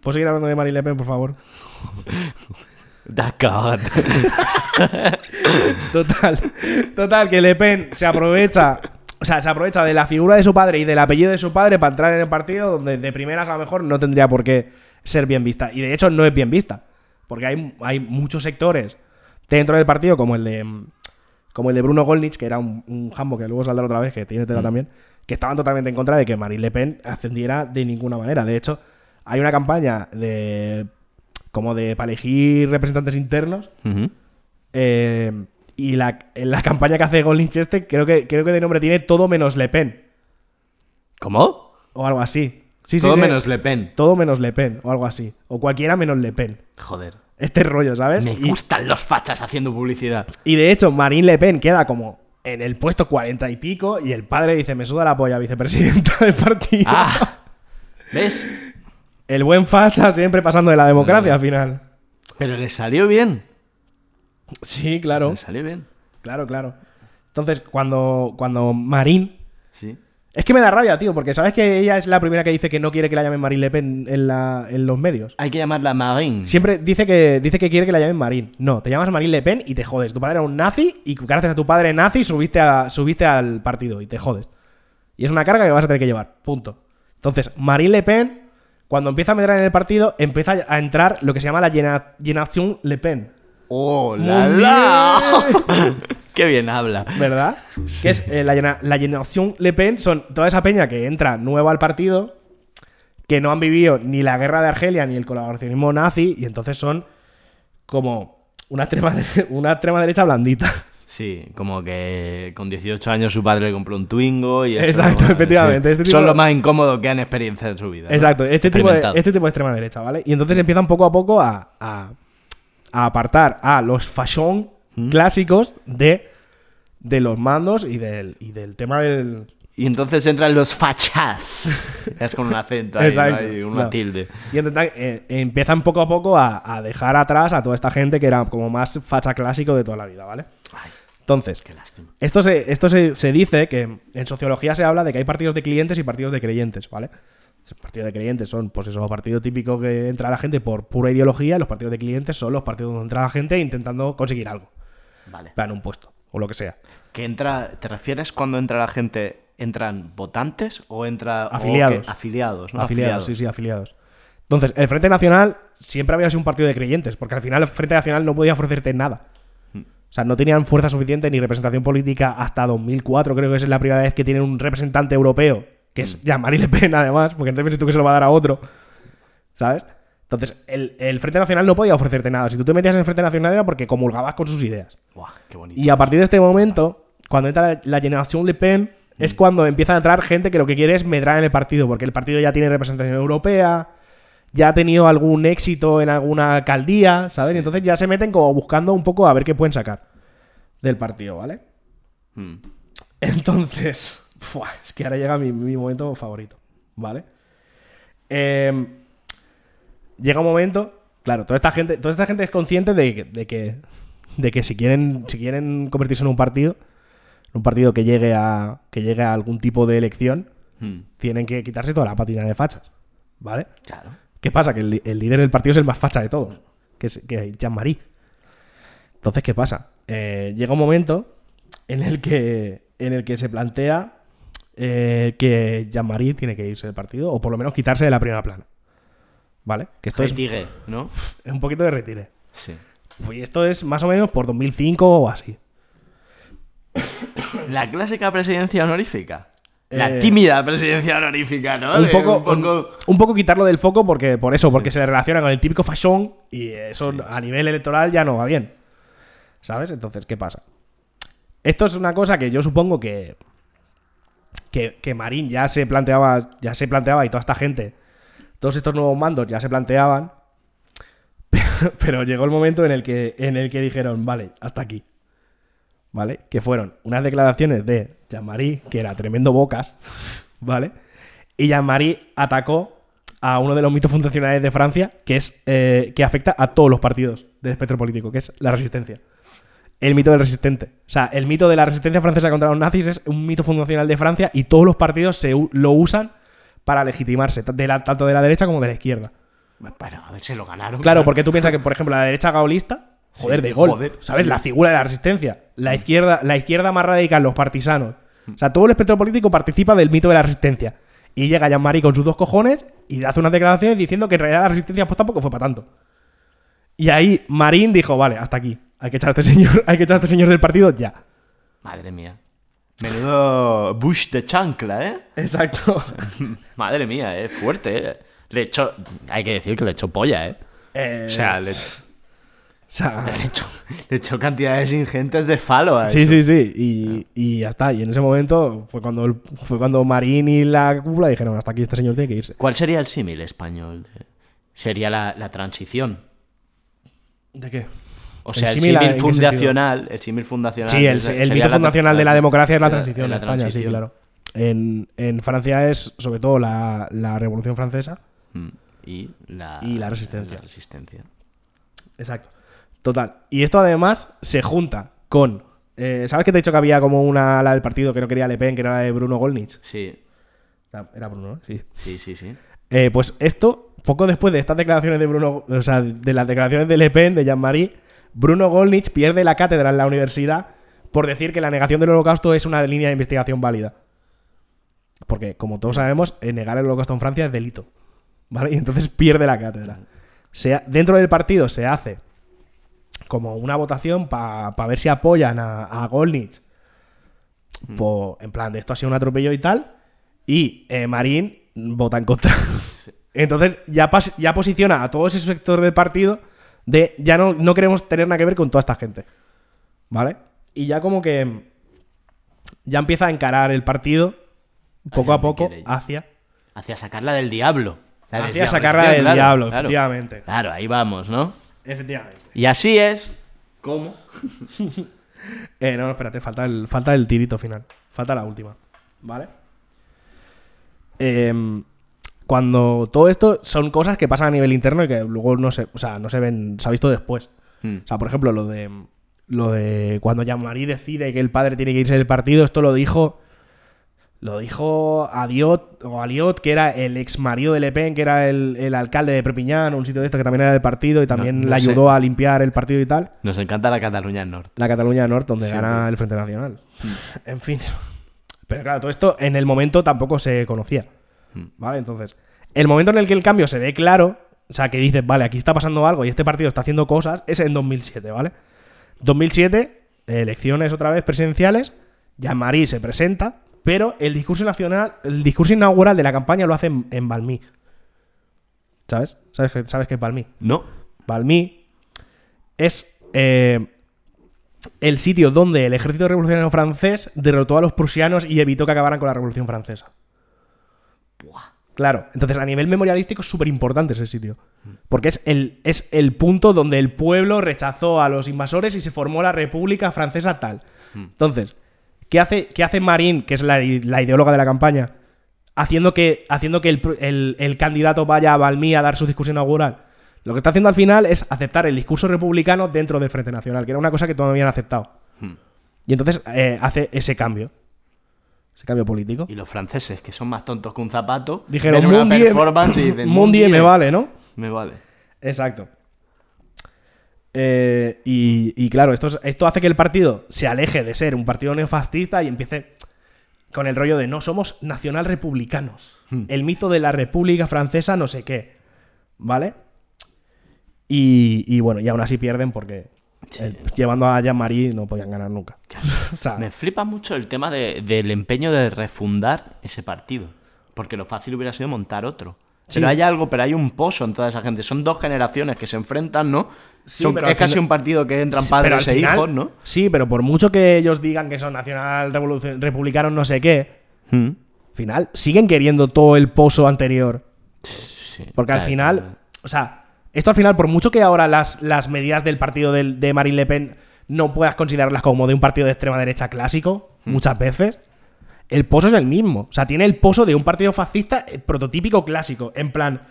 ¿Puedo seguir hablando de Marine Le Pen, por favor? D'accord. Total. Total, que Le Pen se aprovecha. O sea, se aprovecha de la figura de su padre y del apellido de su padre para entrar en el partido donde de primeras a lo mejor no tendría por qué ser bien vista. Y de hecho no es bien vista. Porque hay, hay muchos sectores dentro del partido, como el de. Como el de Bruno Gollnisch, que era un, un jambo que luego saldrá otra vez, que tiene tela también, que estaban totalmente en contra de que Marine Le Pen ascendiera de ninguna manera. De hecho, hay una campaña de. Como de para elegir representantes internos eh, y la, en la campaña que hace Gollnisch este, creo que, creo que de nombre tiene todo menos Le Pen. ¿Cómo? O algo así. Sí, Todo sí. menos Le Pen. Todo menos Le Pen, o algo así. O cualquiera menos Le Pen. Joder. Este rollo, ¿sabes? Me Y, gustan los fachas haciendo publicidad. y de hecho, Marine Le Pen queda como en el puesto cuarenta y pico y el padre dice, me suda la polla, vicepresidenta del partido. Ah. ¿Ves? El buen facha siempre pasando de la democracia al final. Pero le salió bien. Sí, claro. Le salió bien. Claro, claro. Entonces, cuando, cuando Marín Sí. Es que me da rabia, tío, porque sabes que ella es la primera que dice que no quiere que la llamen Marine Le Pen en, la- en los medios. Hay que llamarla Marine. Siempre dice que, dice que quiere que la llamen Marine. No, te llamas Marine Le Pen y te jodes. Tu padre era un nazi y gracias a tu padre nazi subiste, a, subiste al partido y te jodes. Y es una carga que vas a tener que llevar. Punto. Entonces, Marine Le Pen, cuando empieza a medrar en el partido, empieza a entrar lo que se llama la Génération Le Pen. ¡Oh, la, la! ¡Qué bien habla! ¿Verdad? Que es eh, la, la Le Pen, son toda esa peña que entra nueva al partido, que no han vivido ni la guerra de Argelia ni el colaboracionismo nazi, y entonces son como una extrema, una extrema derecha blandita. Sí, como que con 18 años su padre le compró un Twingo y eso, Exacto, efectivamente, este tipo Son lo más incómodo que han experienciado en su vida. ¿no? Exacto, este tipo, de, este tipo de extrema derecha, ¿vale? Y entonces empiezan poco a poco a, a- a apartar a los fashion ¿Mm? clásicos de, de los mandos y del, y del tema del, Y entonces entran los fachas. es con un acento ahí, ¿no? Exacto, Hay una no. tilde. Y eh, empiezan poco a poco a, a dejar atrás a toda esta gente que era como más facha clásico de toda la vida, ¿vale? Ay, Entonces, qué esto, se, esto se, se dice que en sociología se habla de que hay partidos de clientes y partidos de creyentes, ¿vale? Los partidos de creyentes son, pues eso, partido típico que entra la gente por pura ideología, y los partidos de clientes son los partidos donde entra la gente intentando conseguir algo, Vale. plan un puesto, o lo que sea. Que entra, ¿Te refieres cuando entra la gente? ¿Entran votantes o entra. o Afiliados. que- afiliados, ¿no? afiliados, sí, sí, afiliados. Entonces, el Frente Nacional siempre había sido un partido de creyentes, porque al final el Frente Nacional no podía ofrecerte nada. O sea, no tenían fuerza suficiente ni representación política hasta 2004, creo que es la primera vez que tienen un representante europeo, que es Jean-Marie Le Pen, además, porque entonces tú que se lo va a dar a otro. ¿Sabes? Entonces, el, el Frente Nacional no podía ofrecerte nada. Si tú te metías en el Frente Nacional era porque comulgabas con sus ideas. Buah, qué bonito. Y a partir de este momento, cuando entra la, la generación Le Pen, Mm. es cuando empieza a entrar gente que lo que quiere es medrar en el partido, porque el partido ya tiene representación europea, ya ha tenido algún éxito en alguna alcaldía, ¿sabes? Y entonces ya se meten como buscando un poco a ver qué pueden sacar del partido, ¿vale? Mm. Entonces, ¡fua! es que ahora llega mi, mi momento favorito, ¿vale? Em, llega un momento, claro, toda esta gente, toda esta gente es consciente de, que- de que, de que si quieren, si quieren convertirse en un partido, en un partido que llegue a, que llegue a algún tipo de elección, Mm. tienen que quitarse toda la patina de fachas, ¿vale? Claro. ¿Qué pasa? Que el, líder del partido es el más facha de todos, que es, que es Jean-Marie. Entonces, ¿qué pasa? Eh, llega un momento en el que, en el que se plantea eh, que Jean-Marie tiene que irse del partido, o por lo menos quitarse de la primera plana. ¿Vale? Que esto es, Retire, ¿no? es un poquito de retire. Sí. Y esto es más o menos por 2005 o así. La clásica presidencia honorífica. La Eh, tímida presidencia honorífica, ¿no? un poco, un poco- un, un poco quitarlo del foco porque por eso, porque se le relaciona con el típico fashion y eso a nivel electoral ya no va bien. ¿Sabes? Entonces, ¿qué pasa? Esto es una cosa que yo supongo que que, que Marín ya se planteaba, ya se planteaba y toda esta gente, todos estos nuevos mandos ya se planteaban, pero, pero llegó el momento en el que en el que dijeron, vale, hasta aquí. ¿Vale? Que fueron unas declaraciones de Jean-Marie, que era tremendo bocas, ¿vale? Y Jean-Marie atacó a uno de los mitos fundacionales de Francia, que es eh, que afecta a todos los partidos del espectro político, que es la resistencia. El mito del resistente. O sea, el mito de la resistencia francesa contra los nazis es un mito fundacional de Francia y todos los partidos se, lo usan para legitimarse, t- de la- tanto de la derecha como de la izquierda. Bueno, a ver, se lo ganaron. Claro, porque tú piensas que, por ejemplo, la derecha gaulista, joder, Sí, de gol, joder, ¿sabes? sí. La figura de la resistencia. La izquierda, la izquierda más radical, los partisanos. O sea, todo el espectro político participa del mito de la resistencia. Y llega Jean-Marie con sus dos cojones y hace unas declaraciones diciendo que en realidad la resistencia pues tampoco fue para tanto. Y ahí Marín dijo, vale, hasta aquí. Hay que echar a este señor, hay que echar a este señor del partido ya. Madre mía. Menudo Bush de chancla, ¿eh? Exacto. Madre mía, es fuerte, ¿eh? Le echó... Hay que decir que le echó polla, ¿eh? Eh, O sea, le, sea, le echó, le echó cantidades ingentes de falo a Sí, eso. sí, sí. Y, y ya está. Y en ese momento fue cuando, el- fue cuando Marín y la cúpula dijeron, hasta aquí este señor tiene que irse. ¿Cuál sería el símil español? Sería la, la transición. ¿De qué? O sea, el símil, ¿en símil qué fundacional, el símil fundacional. Sí, el, el mito fundacional de la democracia es la la- transición en España, sí, claro. En, en Francia es sobre todo la, la Revolución Francesa. Mm. Y la, Y la resistencia. la resistencia. Exacto. Total. Y esto además se junta con... eh, ¿Sabes que te he dicho que había como una ala del partido que no quería Le Pen, que era la de Bruno Gollnisch? Sí, Era era Bruno, ¿no? Sí. sí, sí, sí. Eh, pues esto, poco después de estas declaraciones de Bruno, o sea, de las declaraciones de Le Pen, de Jean-Marie, Bruno Gollnisch pierde la cátedra en la universidad por decir que la negación del holocausto es una línea de investigación válida. Porque, como todos sabemos, negar el holocausto en Francia es delito. ¿Vale? Y entonces pierde la cátedra. Se ha- dentro del partido se hace como una votación para ver si apoyan a, a Gollnisch. po- en plan, de esto ha sido un atropello y tal. Y eh, Marín vota en contra. Entonces ya, pas- ya posiciona a todo ese sector del partido de ya no, no queremos tener nada que ver con toda esta gente. ¿Vale? Y ya como que ya empieza a encarar el partido poco a poco hacia, Hacia sacarla del diablo. La hacia sacarla del claro, diablo, claro. efectivamente. Claro, ahí vamos, ¿no? Efectivamente. Y así es como Eh, no, espérate, falta el, falta el tirito final. Falta la última. ¿Vale? Em, cuando todo esto son cosas que pasan a nivel interno y que luego no se, o sea, no se ven, se ha visto después. Hmm. O sea, por ejemplo, lo de lo de cuando Jean-Marie decide que el padre tiene que irse del partido, esto lo dijo lo dijo Adiot o Aliot, que era el ex marido de Le Pen, que era el, el alcalde de Prepiñán, un sitio de esto que también era del partido y también no le sé. ayudó a limpiar el partido y tal. Nos encanta la Cataluña Norte. La Cataluña Norte, donde Sí, gana el Frente Nacional. En fin. Pero claro, todo esto en el momento tampoco se conocía. Mm. ¿Vale? Entonces, el momento en el que el cambio se ve claro o sea, que dices, vale, aquí está pasando algo y este partido está haciendo cosas, es en 2007, ¿vale? 2007, elecciones otra vez presidenciales, Jean-Marie se presenta, pero el discurso nacional, el discurso inaugural de la campaña lo hace en, en Valmy. ¿Sabes? ¿Sabes, qué- ¿Sabes qué es Valmy? No. Valmy es eh, el sitio donde el ejército revolucionario francés derrotó a los prusianos y evitó que acabaran con la revolución francesa. Claro, entonces a nivel memorialístico es súper importante ese sitio. Porque es el, es el punto donde el pueblo rechazó a los invasores y se formó la República Francesa tal. Entonces, ¿qué hace, qué hace Marín, que es la, la ideóloga de la campaña, haciendo que, haciendo que el, el- el candidato vaya a Valmy a dar su discurso inaugural? Lo que está haciendo al final es aceptar el discurso republicano dentro del Frente Nacional, que era una cosa que todavía no habían aceptado. Hmm. Y entonces eh, hace ese cambio. Ese cambio político. Y los franceses, que son más tontos que un zapato, Dijeron, Mundi me vale, ¿no? Me vale. Exacto. Eh, y, y claro, esto, es- esto hace que el partido se aleje de ser un partido neofascista y empiece con el rollo de no somos nacional republicanos. El mito de la República Francesa, no sé qué. ¿Vale? Y, y bueno, y aún así pierden porque eh, llevando a Jean-Marie no podían ganar nunca. o sea, Me flipa mucho el tema de- del empeño de refundar ese partido. Porque lo fácil hubiera sido montar otro. Sí. Pero hay algo, pero hay un poso en toda esa gente. Son dos generaciones que se enfrentan, ¿no? Sí, Son- pero al es casi final- un partido que entran Sí, padres e final- hijos, ¿no? Sí, pero por mucho que ellos digan que son nacional revolucion- republicanos no sé qué, Mm. al final siguen queriendo todo el pozo anterior. Sí, Porque al final, claro. o sea, esto al final, por mucho que ahora las, las medidas del partido del- de Marine Le Pen no puedas considerarlas como de un partido de extrema derecha clásico, Hmm. muchas veces, el pozo es el mismo. O sea, tiene el pozo de un partido fascista eh, prototípico clásico. En plan,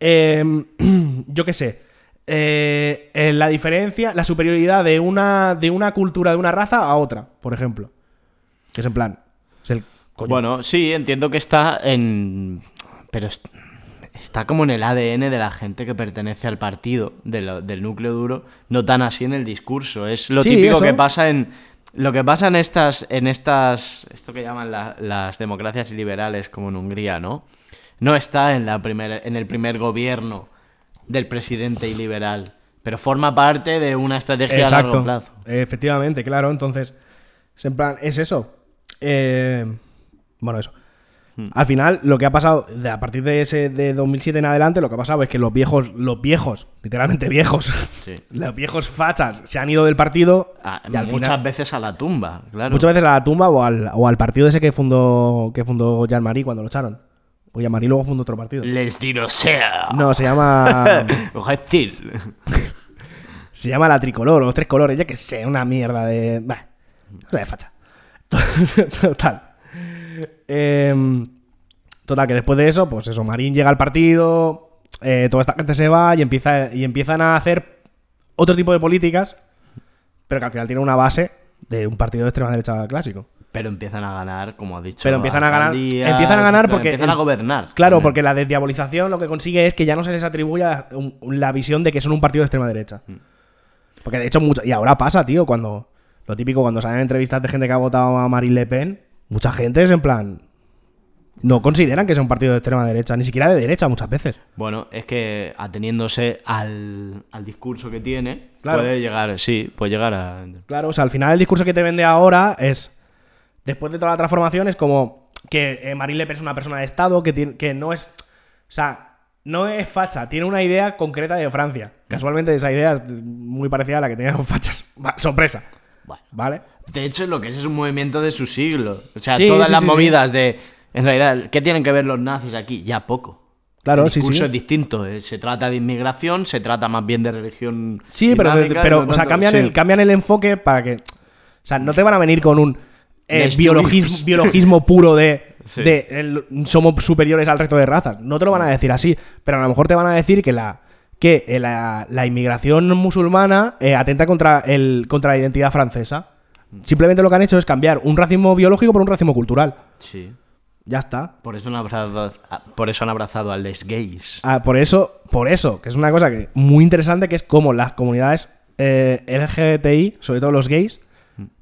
em, yo qué sé, eh, eh, la diferencia, la superioridad de una, de una cultura, de una raza a otra, por ejemplo. Que es en plan, es el coño. Bueno, sí, entiendo que está en. Pero es- está como en el ADN de la gente que pertenece al partido, de lo- del núcleo duro, no tan así en el discurso. Es lo Sí, típico eso. que pasa en. Lo que pasa en estas. En estas. Esto que llaman la- las democracias liberales, como en Hungría, ¿no? No está en, la primer, en el primer gobierno del presidente iliberal. Pero forma parte de una estrategia a largo plazo. Efectivamente, claro. Entonces, es en plan, es eso. Eh, bueno, eso. Hmm. Al final, lo que ha pasado, de, a partir de ese de 2007 en adelante, lo que ha pasado es que los viejos, los viejos, literalmente viejos, Sí. los viejos fachas se han ido del partido Ah, y al muchas final, veces a la tumba, claro. muchas veces a la tumba o al, o al partido ese que fundó que fundó Jean-Marie cuando lo echaron. Pues Jean-Marie luego fundó otro partido. Les sea. No, se llama. Se llama la tricolor o los tres colores, ya que sé, una mierda de. Bah, de facha. Total. Em, total, que después de eso, pues eso, Marín llega al partido, eh, toda esta gente se va y, empieza, y empiezan a hacer otro tipo de políticas, pero que al final tienen una base de un partido de extrema derecha clásico. Pero empiezan a ganar, como ha dicho. Pero empiezan a ganar- empiezan a ganar porque Empiezan a gobernar. Claro, porque la desdiabolización lo que consigue es que ya no se les atribuya la visión de que son un partido de extrema derecha. Porque de hecho, mucho, y ahora pasa, tío, cuando. Lo típico, cuando salen entrevistas de gente que ha votado a Marine Le Pen, mucha gente es en plan. No consideran que sea un partido de extrema derecha, ni siquiera de derecha muchas veces. Bueno, es que ateniéndose al, al discurso que tiene, Claro. puede llegar, sí, puede llegar a. Claro, o sea, al final el discurso que te vende ahora es. Después de toda la transformación, es como que eh, Marine Le Pen es una persona de Estado que, tiene, que no es. O sea, no es facha, tiene una idea concreta de Francia. Casualmente esa idea es muy parecida a la que tenían los fachas. Sorpresa. Bueno. ¿Vale? De hecho, lo que es es un movimiento de su siglo. O sea, Sí, todas sí, las sí, movidas de. En realidad, ¿qué tienen que ver los nazis aquí? Ya poco. Claro, el discurso sí. es distinto. eh, Se trata de inmigración, se trata más bien de religión. Sí, pero, islámica, pero no o sea, cambian, sí. el, cambian el enfoque para que. O sea, no te van a venir con un eh, biologismo, puro de, Sí. de el- somos superiores al resto de razas. No te lo van a decir así, pero a lo mejor te van a decir que la que eh, la, la inmigración musulmana eh, atenta contra, el, contra la identidad francesa. Simplemente lo que han hecho es cambiar un racismo biológico por un racismo cultural. Sí. Ya está. Por eso han abrazado, por eso han abrazado a les gays. Ah, por eso, por eso, que es una cosa que muy interesante, que es como las comunidades eh, LGBTI, sobre todo los gays,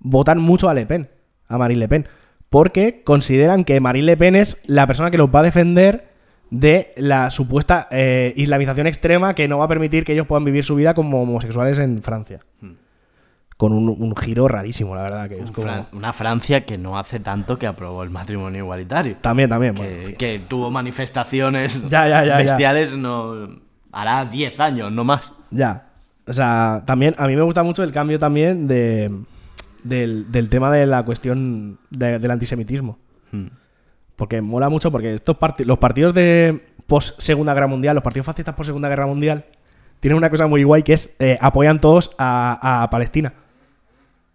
votan mucho a Le Pen, a Marine Le Pen, porque consideran que Marine Le Pen es la persona que los va a defender de la supuesta eh, islamización extrema que no va a permitir que ellos puedan vivir su vida como homosexuales en Francia. Con un, un giro rarísimo, la verdad. Que es como- Fran- Una Francia que no hace tanto que aprobó el matrimonio igualitario. También, también. que, bueno, que tuvo manifestaciones Ya, ya, ya, bestiales no hará 10 años, no más. Ya. O sea, también a mí me gusta mucho el cambio también de, del, del tema de la cuestión de- del antisemitismo. Hmm. Porque mola mucho porque estos parti- los partidos de post Segunda Guerra Mundial, los partidos fascistas post Segunda Guerra Mundial, tienen una cosa muy guay que es eh, apoyan todos a, a Palestina.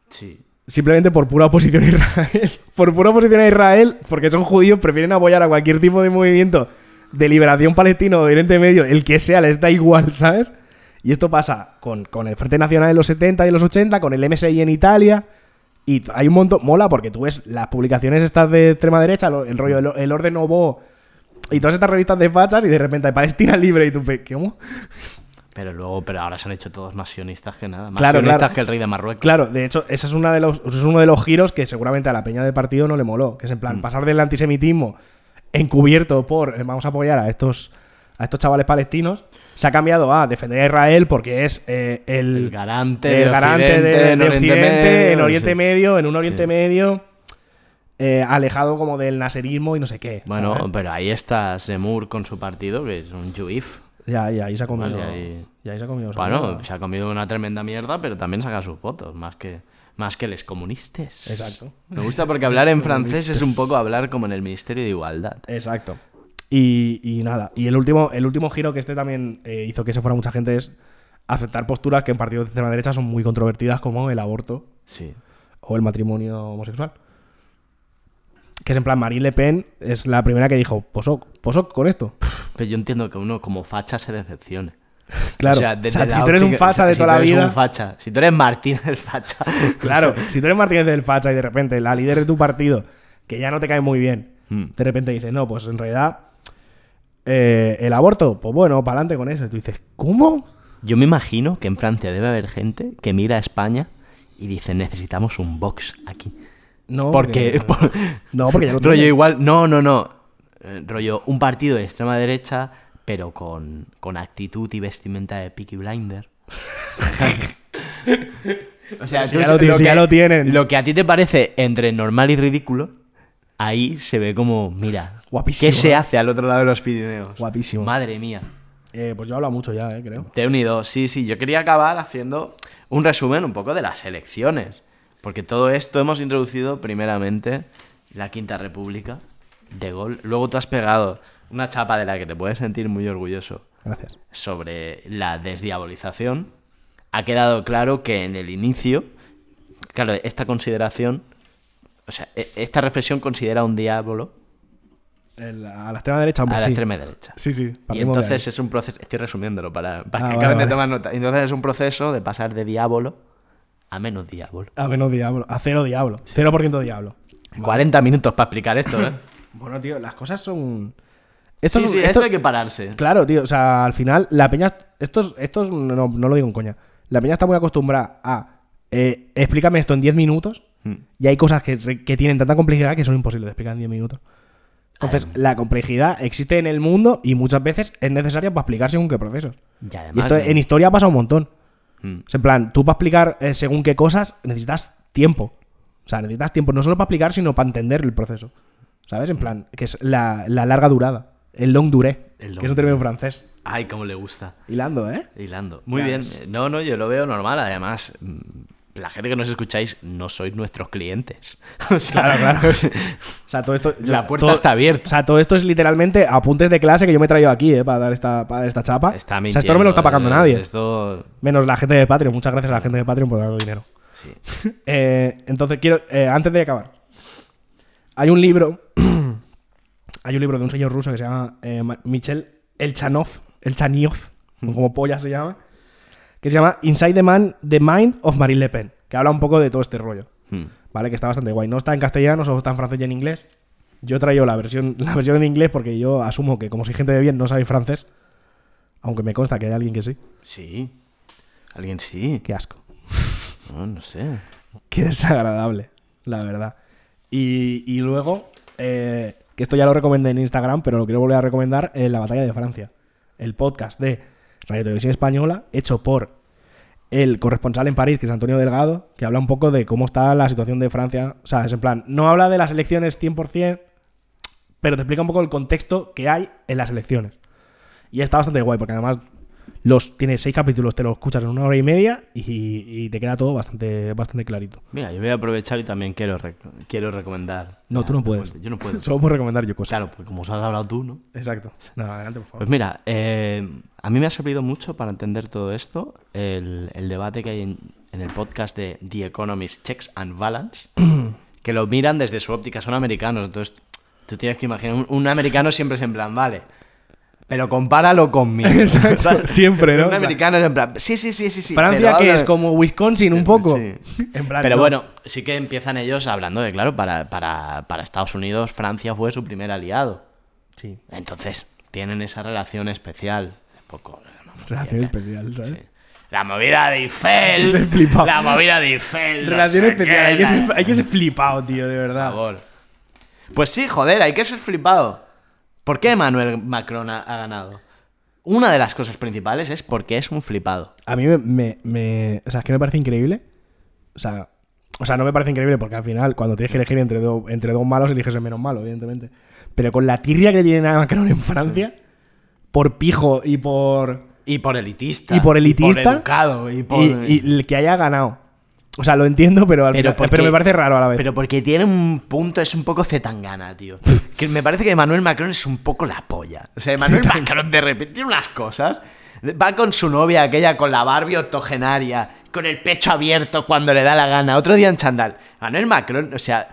Sí. Simplemente por pura oposición a Israel. por pura oposición a Israel, porque son judíos, prefieren apoyar a cualquier tipo de movimiento de liberación palestino o de Oriente Medio, el que sea, les da igual, ¿sabes? Y esto pasa con, con el Frente Nacional en los 70 y en los 80, con el MSI en Italia. Y hay un montón. Mola porque tú ves las publicaciones estas de extrema derecha, el rollo, el, el orden Novo y todas estas revistas de fachas, y de repente hay Palestina libre y tú, pe- ¿cómo? Pero luego, pero ahora se han hecho todos más sionistas que nada. Más Claro, sionistas claro. que el rey de Marruecos. Claro, de hecho, ese es, una de los, ese es uno de los giros que seguramente a la peña del partido no le moló. Que es en plan, Mm. pasar del antisemitismo encubierto por eh, vamos a apoyar a estos, a estos chavales palestinos, se ha cambiado a defender a Israel porque es eh, el, El garante el de garante Occidente, de, en de Oriente Occidente, Medio, en Oriente sí. Medio, en un Oriente Sí. Medio, eh, alejado como del naserismo y no sé qué. Bueno, ¿sabes? pero ahí está Semur con su partido, que es un juif. ya, ya, ahí se ha comido. Vale, ahí- y ahí se ha comido. Bueno, se ha comido una tremenda mierda, pero también saca sus votos, más que, más que les comunistas. Exacto. Me gusta porque hablar en francés es un poco hablar como en el Ministerio de Igualdad. Exacto. Y, y nada. Y el último, el último giro que este también eh, hizo que se fuera mucha gente es aceptar posturas que en partidos de extrema derecha son muy controvertidas, como el aborto Sí. o el matrimonio homosexual. Que es en plan, Marine Le Pen es la primera que dijo, posoc, posoc con esto. Pero yo entiendo que uno como facha se decepcione. Claro, O sea, desde si la tú eres un facha de si toda la vida... un facha, si tú eres Martín el facha. Claro, si tú eres Martínez del Facha y de repente la líder de tu partido, que ya no te cae muy bien, Hmm. de repente dice, no, pues en realidad eh, el aborto, pues bueno, para adelante con eso. Y tú dices, ¿cómo? Yo me imagino que en Francia debe haber gente que mira a España y dice, necesitamos un box aquí. No, Porque... por- No, porque ya lo rollo igual... No, no, no. Eh, rollo un partido de extrema derecha, pero con, con actitud y vestimenta de Peaky Blinder. o sea, Si tú ya lo si ya que- lo tienen. Lo que a ti te parece entre normal y ridículo, ahí se ve como, mira, Guapísimo, ¿qué se hace al otro lado de los Pirineos? Guapísimo. Madre mía. Eh, pues yo he hablado mucho ya, eh, creo. Te he unido, sí, sí. Yo quería acabar haciendo un resumen un poco de las elecciones. Porque todo esto hemos introducido primeramente la Quinta República de gol. Luego tú has pegado una chapa de la que te puedes sentir muy orgulloso Gracias. sobre la desdiabolización. Ha quedado claro que en el inicio, claro, esta consideración, o sea, e- esta reflexión considera un diablo El- a la extrema derecha, a hombre, la sí. extrema derecha. Sí, sí. Y entonces es un proceso, estoy resumiéndolo para, para Ah, que vale, acaben de tomar nota. Entonces es un proceso de pasar de diablo a menos diablo. A menos diablo. A cero diablo. 0% diablo. 40 minutos para explicar esto, ¿eh? Bueno, tío, las cosas son... Esto sí, es- sí, esto- esto hay que pararse. Claro, tío, o sea, al final la peña... Estos, estos no, no lo digo en coña. La peña está muy acostumbrada a... eh, explícame esto en 10 minutos Mm. y hay cosas que, que tienen tanta complejidad que son imposibles de explicar en 10 minutos. Entonces, la complejidad existe en el mundo y muchas veces es necesaria para explicar según qué procesos. Y Y además, esto ¿eh? en historia pasa un montón. Mm. Es en plan, tú para explicar eh, según qué cosas necesitas tiempo. O sea, necesitas tiempo no solo para explicar, sino para entender el proceso. ¿Sabes? En plan, que es la, la larga durada. El long duré. El long que es un término francés. Ay, cómo le gusta. Hilando, ¿eh? Hilando. Muy Ya bien. No, no, yo lo veo normal. Además, mm, la gente que nos escucháis no sois nuestros clientes. O sea, Claro, claro. O sea, todo esto. La puerta todo- está abierta. O sea, todo esto es literalmente apuntes de clase que yo me he traído aquí, ¿eh? Para dar esta, para dar esta chapa. Está o sea, esto no me lo está pagando mintiendo, nadie. eh, Esto. Menos la gente de Patreon. Muchas gracias a la gente de Patreon por darnos dinero. Sí. Eh, entonces quiero, eh, antes de acabar, hay un libro, hay un libro de un señor ruso que se llama eh, Ma- Michel Elchanov, Elchaniov, como polla se llama, que se llama Inside the Man, the Mind of Marine Le Pen, que habla un poco de todo este rollo, Mm. ¿vale? Que está bastante guay. No está en castellano, solo está en francés y en inglés. Yo he traído la versión, la versión en inglés porque yo asumo que como soy gente de bien no sabéis francés, aunque me consta que hay alguien que sí. Sí. Alguien sí. Qué asco. No, no sé. Qué desagradable, la verdad. Y, y luego, eh, que esto ya lo recomendé en Instagram, pero lo quiero volver a recomendar en la batalla de Francia. El podcast de Radio Televisión Española, hecho por el corresponsal en París, que es Antonio Delgado, que habla un poco de cómo está la situación de Francia. O sea, es en plan, no habla de las elecciones 100%, pero te explica un poco el contexto que hay en las elecciones. Y está bastante guay, porque además los tiene seis capítulos, te lo escuchas en una hora y media y, y te queda todo bastante, bastante clarito. Mira, yo voy a aprovechar y también quiero, rec- quiero recomendar. No, tú no puedes. Yo no puedo. Solo puedo recomendar yo cosas. Claro, porque como os has hablado tú, ¿no? Exacto. No, adelante, por favor. Pues mira, eh, a mí me ha servido mucho para entender todo esto el, el debate que hay en, en el podcast de The Economist Checks and Balance, que lo miran desde su óptica, son americanos, entonces tú tienes que imaginar, un, un americano siempre es en plan, vale, pero compáralo conmigo. Exacto, siempre, ¿no? Un americano es en plan, sí, sí, sí, sí. sí Francia, que es como Wisconsin un poco. Sí. En plan, Pero no. bueno, sí que empiezan ellos hablando de, claro, para, para, para Estados Unidos Francia fue su primer aliado. Sí. Entonces, tienen esa relación especial. Un poco. Relación especial, ¿sabes? Sí. La movida de Eiffel. Es flipado. La movida de Eiffel. no Relación sé especial. qué, Hay que, ser, hay que ser flipado, tío, de Por verdad. favor. Pues sí, joder, hay que ser flipado. ¿Por qué Emmanuel Macron ha, ha ganado? Una de las cosas principales es porque es un flipado. A mí me, me, me- O sea, es que me parece increíble. O sea, o sea, no me parece increíble porque al final, cuando tienes que elegir entre, do- entre dos malos, eliges el menos malo, evidentemente. Pero con la tirria que tiene a Macron en Francia, por pijo y por. Y por elitista. Y por elitista. Y por educado. Y por... Y, y el que haya ganado. O sea, lo entiendo, pero, al final- porque- pero me parece raro a la vez. Pero porque tiene un punto, es un poco zetangana, tío. Que me parece que Emmanuel Macron es un poco la polla. O sea, Emmanuel Macron de repente tiene unas cosas. Va con su novia, aquella con la Barbie octogenaria, con el pecho abierto cuando le da la gana. Otro día en chandal. Emmanuel Macron, o sea,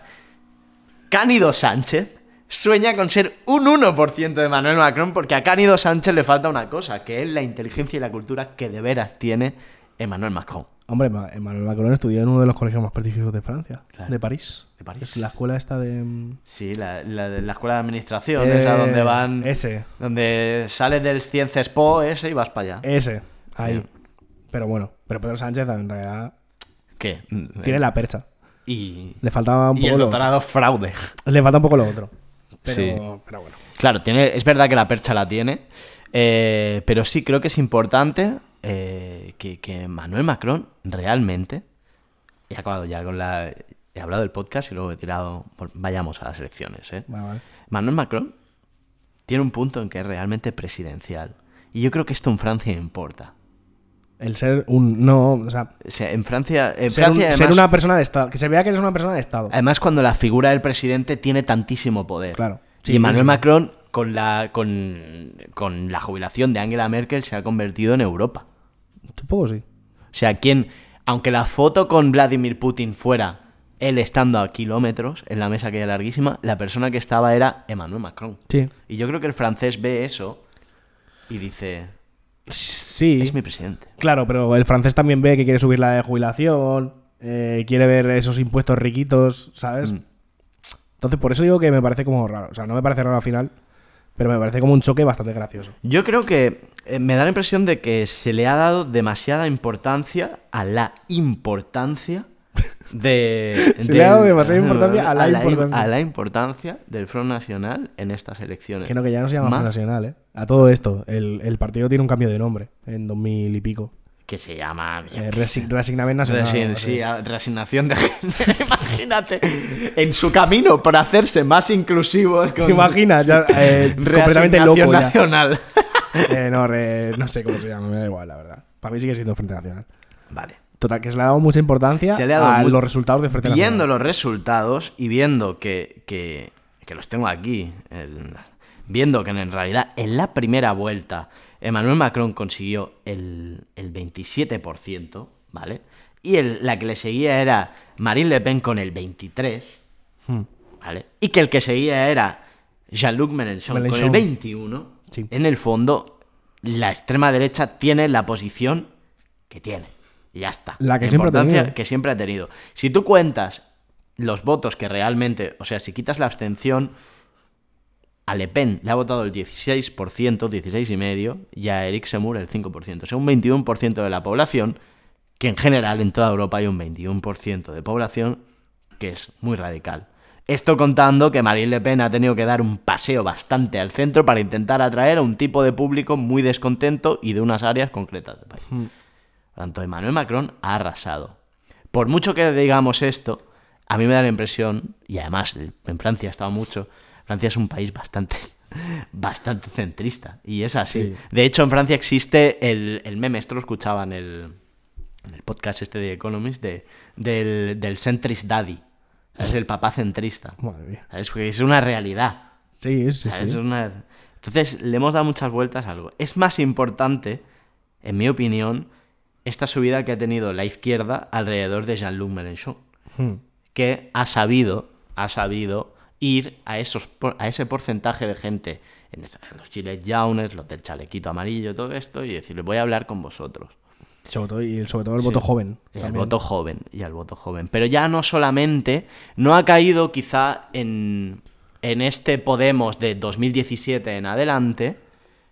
Cánido Sánchez sueña con ser un 1% de Emmanuel Macron porque a Cánido Sánchez le falta una cosa, que es la inteligencia y la cultura que de veras tiene Emmanuel Macron. Hombre, Ma- Emmanuel Macron estudió en uno de los colegios más prestigiosos de Francia, Claro. de París. De París. Es la escuela esta de. mm, Sí, la, la, la escuela de administración, Eh, esa donde van. ese. Donde sales del Ciences Po ese y vas para allá. Ese, ahí. Sí. Pero bueno, pero Pedro Sánchez en realidad ¿Qué? tiene la percha. Y, Le faltaba un y poco el lo, doctorado fraude. Le falta un poco lo otro. Pero, Sí. pero bueno. Claro, tiene, es verdad que la percha la tiene, eh, pero sí creo que es importante eh, que, que Manuel Macron realmente. He acabado ya con la. He hablado del podcast y luego he tirado. Vayamos a las elecciones, ¿eh? Vale, vale. Manuel Macron tiene un punto en que es realmente presidencial. Y yo creo que esto en Francia importa. El ser un. No, o sea. O sea, en Francia. En Ser, Francia un- además, ser una persona de Estado. Que se vea que eres una persona de Estado. además, cuando la figura del presidente tiene tantísimo poder. Claro. y Emmanuel sí. Macron, con la, con, con la jubilación de Angela Merkel, se ha convertido en Europa. Un poco sí. O sea, quien, aunque la foto con Vladimir Putin fuera él estando a kilómetros en la mesa que era larguísima, la persona que estaba era Emmanuel Macron. Sí. Y yo creo que el francés ve eso y dice, Sí. es mi presidente. Claro, pero el francés también ve que quiere subir la de jubilación. eh, quiere ver esos impuestos riquitos, ¿sabes? Mm. Entonces, por eso digo que me parece como raro. O sea, no me parece raro al final. Pero me parece como un choque bastante gracioso. Yo creo que eh, me da la impresión de que se le ha dado demasiada importancia a la importancia de... Se le ha dado demasiada importancia a la im- importancia. a la importancia del Front Nacional en estas elecciones. Que no, que ya no se llama Front Nacional, ¿eh? A todo esto, el, el partido tiene un cambio de nombre en 2000 y pico. Que se llama... Eh, qué sé. Resi- Reasignament Nacional. Resign- sí, a- resignación de género. Imagínate, en su camino por hacerse más inclusivos. Con ¿Te imaginas? Ya, eh, completamente loco Reasignación ya. Eh, no, re- no sé cómo se llama, me da igual, la verdad. Para mí sigue siendo Frente Nacional. Vale. Total, que se le ha dado mucha importancia Se le ha dado a los resultados de Frente Viendo Nacional. los resultados y viendo que, que, que los tengo aquí, el- viendo que en realidad en la primera vuelta Emmanuel Macron consiguió el, el 27%, ¿vale? Y el- la que le seguía era Marine Le Pen con el 23%, Hmm. ¿vale? Y que el que seguía era Jean-Luc Mélenchon con Mélenchon. el 21%. Sí. En el fondo, la extrema derecha tiene la posición que tiene. Y ya está. La que siempre ha importancia tenido. que siempre ha tenido. Si tú cuentas los votos que realmente, o sea, si quitas la abstención, a Le Pen le ha votado el 16%, 16,5%, y a Eric Zemmour el 5%. O sea, un 21% de la población, que en general en toda Europa hay un 21% de población que es muy radical. Esto contando que Marine Le Pen ha tenido que dar un paseo bastante al centro para intentar atraer a un tipo de público muy descontento y de unas áreas concretas del país. Tanto Emmanuel Macron ha arrasado. Por mucho que digamos esto, a mí me da la impresión, y además en Francia ha estado mucho, Francia es un país bastante, bastante centrista. Y es así. Sí. De hecho, en Francia existe el, el meme, esto lo escuchaba en el, el podcast este de Economist, de, del, del centrist daddy. Es el papá centrista. Madre mía. ¿Sabes? Porque es una realidad. Sí, sí, ¿sabes? sí. Es una- Entonces, le hemos dado muchas vueltas a algo. Es más importante, en mi opinión, esta subida que ha tenido la izquierda alrededor de Jean-Luc Mélenchon, Hmm. que ha sabido, ha sabido ir a, esos, a ese porcentaje de gente, en los chiles jaunes, los del chalequito amarillo, todo esto, y decirle, voy a hablar con vosotros. Sobre todo, y sobre todo el voto joven. Y al también. voto joven, y al voto joven. Pero ya no solamente, no ha caído quizá en, en este Podemos de 2017 en adelante,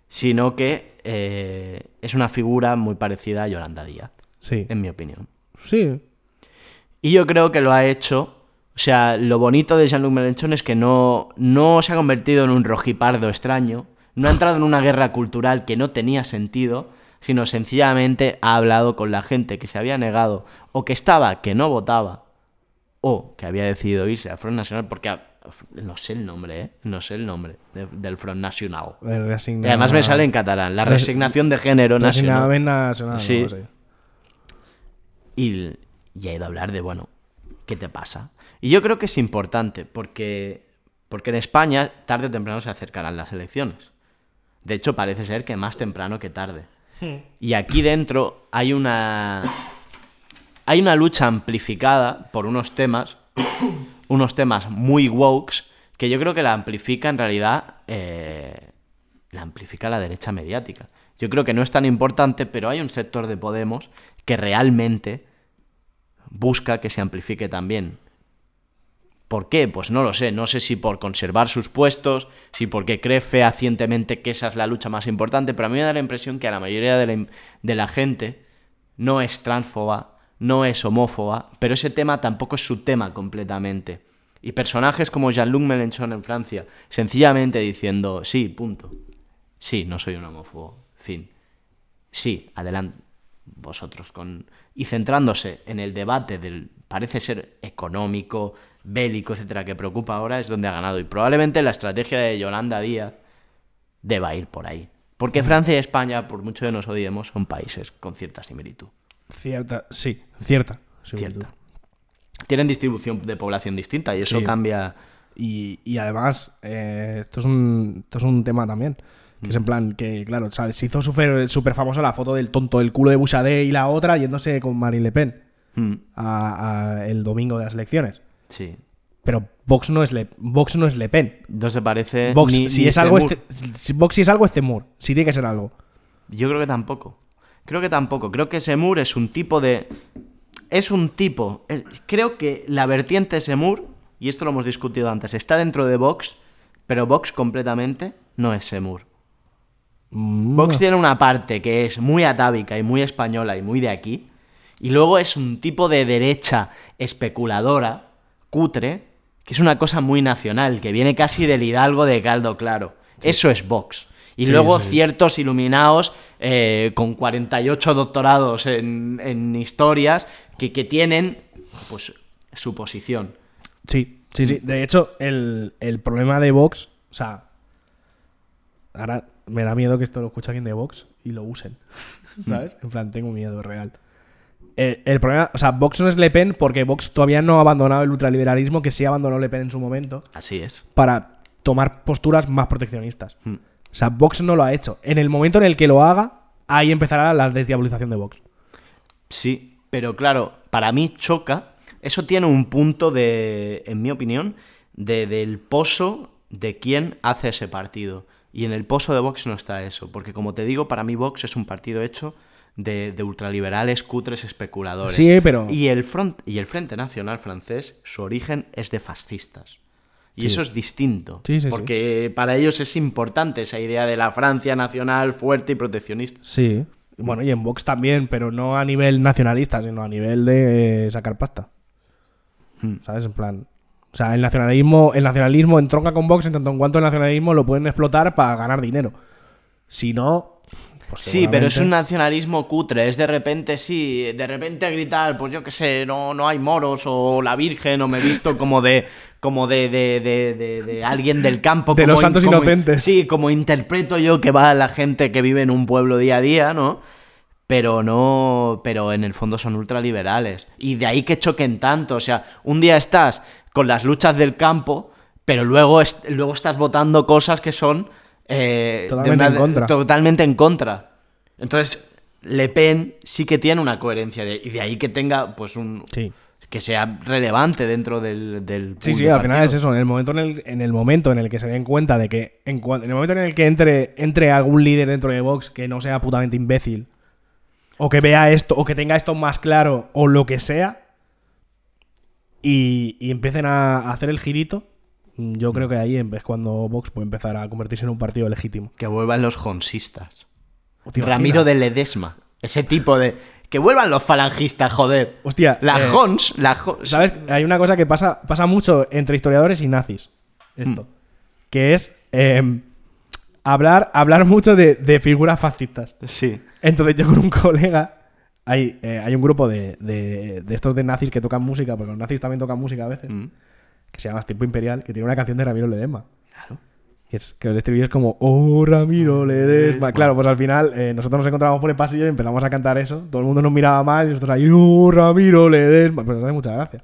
sino que eh, es una figura muy parecida a Yolanda Díaz, Sí. en mi opinión. Sí. Y yo creo que lo ha hecho. O sea, lo bonito de Jean-Luc Mélenchon es que no, no se ha convertido en un rojipardo extraño, no ha entrado en una guerra cultural que no tenía sentido, sino sencillamente ha hablado con la gente que se había negado o que estaba, que no votaba, o que había decidido irse al Front Nacional, porque a- no sé el nombre, ¿eh? No sé el nombre de- del Front Nacional. Y además me sale en catalán, la Res- resignación de género nacional. Nacional, Sí. Y, y ha ido a hablar de, bueno, ¿qué te pasa? Y yo creo que es importante porque, porque en España tarde o temprano se acercarán las elecciones. De hecho, parece ser que más temprano que tarde. Y aquí dentro hay una, hay una lucha amplificada por unos temas, unos temas muy wokes, que yo creo que la amplifica en realidad, eh, la amplifica la derecha mediática. Yo creo que no es tan importante, pero hay un sector de Podemos que realmente busca que se amplifique también. ¿Por qué? Pues no lo sé. No sé si por conservar sus puestos, si porque cree fehacientemente que esa es la lucha más importante, pero a mí me da la impresión que a la mayoría de la, gente no es transfoba, no es homófoba, pero ese tema tampoco es su tema completamente. Y personajes como Jean-Luc Mélenchon en Francia, sencillamente diciendo, sí, punto. Sí, no soy un homófobo. Fin. Sí, adelante vosotros con y centrándose en el debate del parece ser económico, bélico, etcétera, que preocupa ahora es donde ha ganado y probablemente la estrategia de Yolanda Díaz deba ir por ahí, porque Francia y España, por mucho que nos odiemos, son países con cierta similitud, Cierta, sí, cierta. cierta. Tienen distribución de población distinta y eso Sí. cambia Y, y además, eh, esto, es un, esto es un tema también. Que es en plan que, claro, ¿sabes? se hizo súper famosa la foto del tonto del culo de Bouchardet y la otra yéndose con Marine Le Pen Mm, a- a el domingo de las elecciones. Sí. Pero Vox no es Le, Vox no es Le Pen. No se parece Vox, ni- si ni es algo, este- si- Vox si es algo, es Zemmour. Si tiene que ser algo. Yo creo que tampoco. Creo que tampoco. Creo que Semur es un tipo de. Es un tipo. es- Creo que la vertiente Semur, y esto lo hemos discutido antes, está dentro de Vox, pero Vox completamente no es Semur. Mm, Vox tiene una parte que es muy atávica y muy española y muy de aquí, y luego es un tipo de derecha especuladora, cutre, que es una cosa muy nacional, que viene casi del Hidalgo de Caldo Claro. Eso es Vox. Y Sí, luego sí. ciertos iluminados eh, con 48 doctorados en, en historias que, que tienen pues su posición. Sí, sí, sí. De hecho, el, el problema de Vox, o sea, ahora me da miedo que esto lo escuche alguien de Vox y lo usen. ¿Sabes? En plan, tengo miedo real. El, el problema, o sea, Vox no es Le Pen porque Vox todavía no ha abandonado el ultraliberalismo que sí abandonó Le Pen en su momento Así es. para tomar posturas más proteccionistas. Mm. O sea, Vox no lo ha hecho. En el momento en el que lo haga, ahí empezará la desdiabolización de Vox. Sí, pero claro, para mí choca. Eso tiene un punto de, en mi opinión, de, del pozo de quién hace ese partido. Y en el pozo de Vox no está eso. Porque como te digo, para mí Vox es un partido hecho de, de ultraliberales, cutres, especuladores. Sí, pero- Y el, front, y el Frente Nacional francés, su origen es de fascistas. Y Sí. eso es distinto. Sí, sí, sí. porque para ellos es importante esa idea de la Francia nacional fuerte y proteccionista. Sí. Bueno, y en Vox también, pero no a nivel nacionalista, sino a nivel de eh, sacar pasta. Hmm. ¿Sabes? En plan, O sea, el nacionalismo, el nacionalismo entronca con Vox en tanto en cuanto el nacionalismo lo pueden explotar para ganar dinero. Si no. Pues Sí, pero es un nacionalismo cutre. Es de repente, sí, de repente gritar, pues yo qué sé, no, no hay moros o la Virgen o me he visto como de como de, de, de, de- alguien del campo. De como los santos como- inocentes. Sí, como interpreto yo que va la gente que vive en un pueblo día a día, ¿no? Pero no, pero en el fondo son ultraliberales. Y de ahí que choquen tanto. O sea, un día estás con las luchas del campo, pero luego, est- luego estás votando cosas que son eh, de Totalmente en contra. totalmente en contra. Entonces, Le Pen sí que tiene una coherencia de- y de ahí que tenga pues un Sí. que sea relevante dentro del, del Sí, sí, al final es eso. En el momento en el, en el momento en el que se den cuenta de que. En, el momento en el que entre, entre algún líder dentro de Vox que no sea putamente imbécil. O que vea esto, o que tenga esto más claro, o lo que sea. Y, y empiecen a, a hacer el girito. Yo creo que ahí es cuando Vox puede empezar a convertirse en un partido legítimo. Que vuelvan los jonsistas. ¿Te Ramiro de Ledesma. Ese tipo de. Que vuelvan los falangistas, joder. Hostia, La eh, Hons. La Hons- ¿Sabes? Hay una cosa que pasa, pasa mucho entre historiadores y nazis. Esto. Hmm. Que es eh, hablar, hablar mucho de, de figuras fascistas. Sí. Entonces yo con un colega. Hay, eh, hay un grupo de, de- de estos de nazis que tocan música, porque los nazis también tocan música a veces, Mm. Que se llama Tiempo Imperial, que tiene una canción de Ramiro Ledesma. Que, es, que el estribillo es como, oh Ramiro Ledesma. Claro, pues al final eh, nosotros nos encontramos por el pasillo y empezamos a cantar eso. Todo el mundo nos miraba mal y nosotros ahí, oh Ramiro Ledesma. Pues nos hace mucha gracia.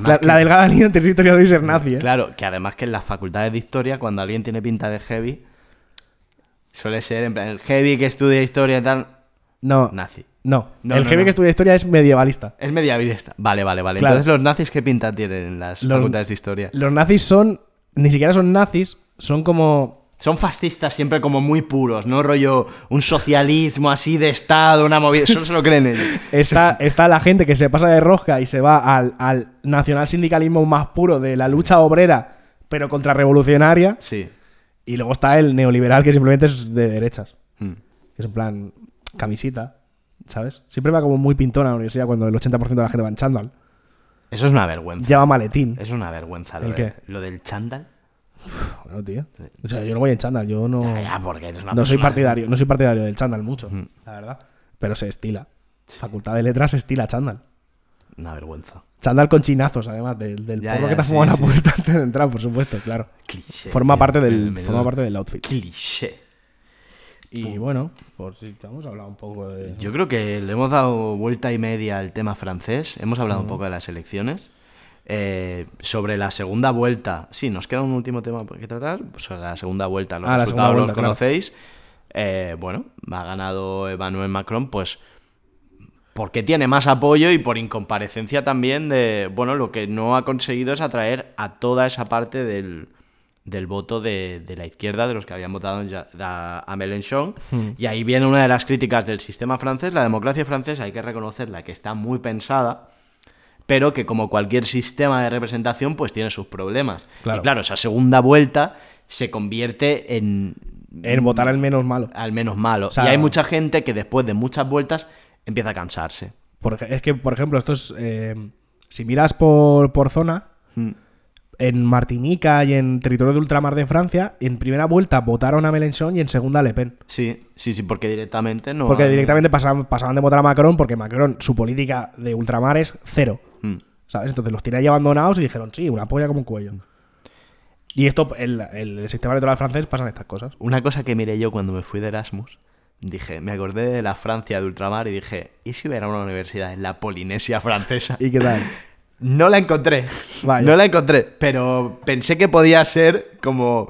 La, que- la delgada línea entre ser historiador y ser nazi, ¿eh? Claro, que además que en las facultades de historia, cuando alguien tiene pinta de heavy, suele ser en plan el heavy que estudia historia y tal, No, nazi. no. No, el no, no. que estudia historia es medievalista. Es medievalista. Vale, vale, vale. Claro. Entonces, ¿los nazis qué pinta tienen en las Los- facultades de historia? Los nazis son, ni siquiera son nazis, son como... Son fascistas siempre como muy puros, ¿no? Rollo, un socialismo así de Estado, una movida. Eso no se lo creen ellos. Está, está la gente que se pasa de rosca y se va al, al nacional sindicalismo más puro de la lucha obrera, pero contrarrevolucionaria. Sí. Y luego está el neoliberal que simplemente es de derechas. Mm. Que es en plan camisita, ¿sabes? Siempre va como muy pintona a la universidad cuando el 80% de la gente va en chándal. Eso es una vergüenza. Lleva maletín. Es una vergüenza. Lo, ¿El de- qué? lo del chándal. Bueno, tío. O sea, yo no voy en chándal, yo no... Ya, ya, porque eres una no soy partidario, no soy partidario del chándal mucho, Mm. la verdad. Pero se estila. Facultad de letras se estila chándal. Una vergüenza. Chándal con chinazos, además, del, del Ya, porro que te has sí, fumado en la puerta antes de entrar, por supuesto, claro. Cliché. Forma parte del, forma parte del outfit. Cliché. Y bueno, por si vamos a hablar un poco de. Yo creo que le hemos dado vuelta y media al tema francés. Hemos hablado un poco de las elecciones. Eh, sobre la segunda vuelta, sí, nos queda un último tema que tratar. Sobre la segunda vuelta, los Ah, resultados los claro. conocéis. Eh, bueno, ha ganado Emmanuel Macron, pues porque tiene más apoyo y por incomparecencia también de, bueno, lo que no ha conseguido es atraer a toda esa parte del, del voto de, de la izquierda, de los que habían votado a, a Mélenchon. Y ahí viene una de las críticas del sistema francés. La democracia francesa hay que reconocerla que está muy pensada, pero que como cualquier sistema de representación, pues tiene sus problemas. Claro. Y claro, esa segunda vuelta se convierte en... En votar al menos malo. al menos malo. O sea- y hay mucha gente que después de muchas vueltas empieza a cansarse. Por ej- es que, por ejemplo, esto es. eh, si miras por, por zona, Mm. En Martinica y en territorio de ultramar de Francia, en primera vuelta votaron a Mélenchon y en segunda a Le Pen. Sí, sí, sí, porque directamente no. Porque hay- directamente pasaban, pasaban de votar a Macron porque Macron, su política de ultramar es cero. Mm. ¿Sabes? Entonces los tiene ahí abandonados y dijeron, sí, una polla como un cuello. Y esto, el, el sistema electoral francés pasan estas cosas. Una cosa que miré yo cuando me fui de Erasmus, dije, me acordé de la Francia de ultramar y dije, ¿y si hubiera una universidad en la Polinesia francesa? ¿Y qué tal? No la encontré. Vaya. No la encontré, pero pensé que podía ser como.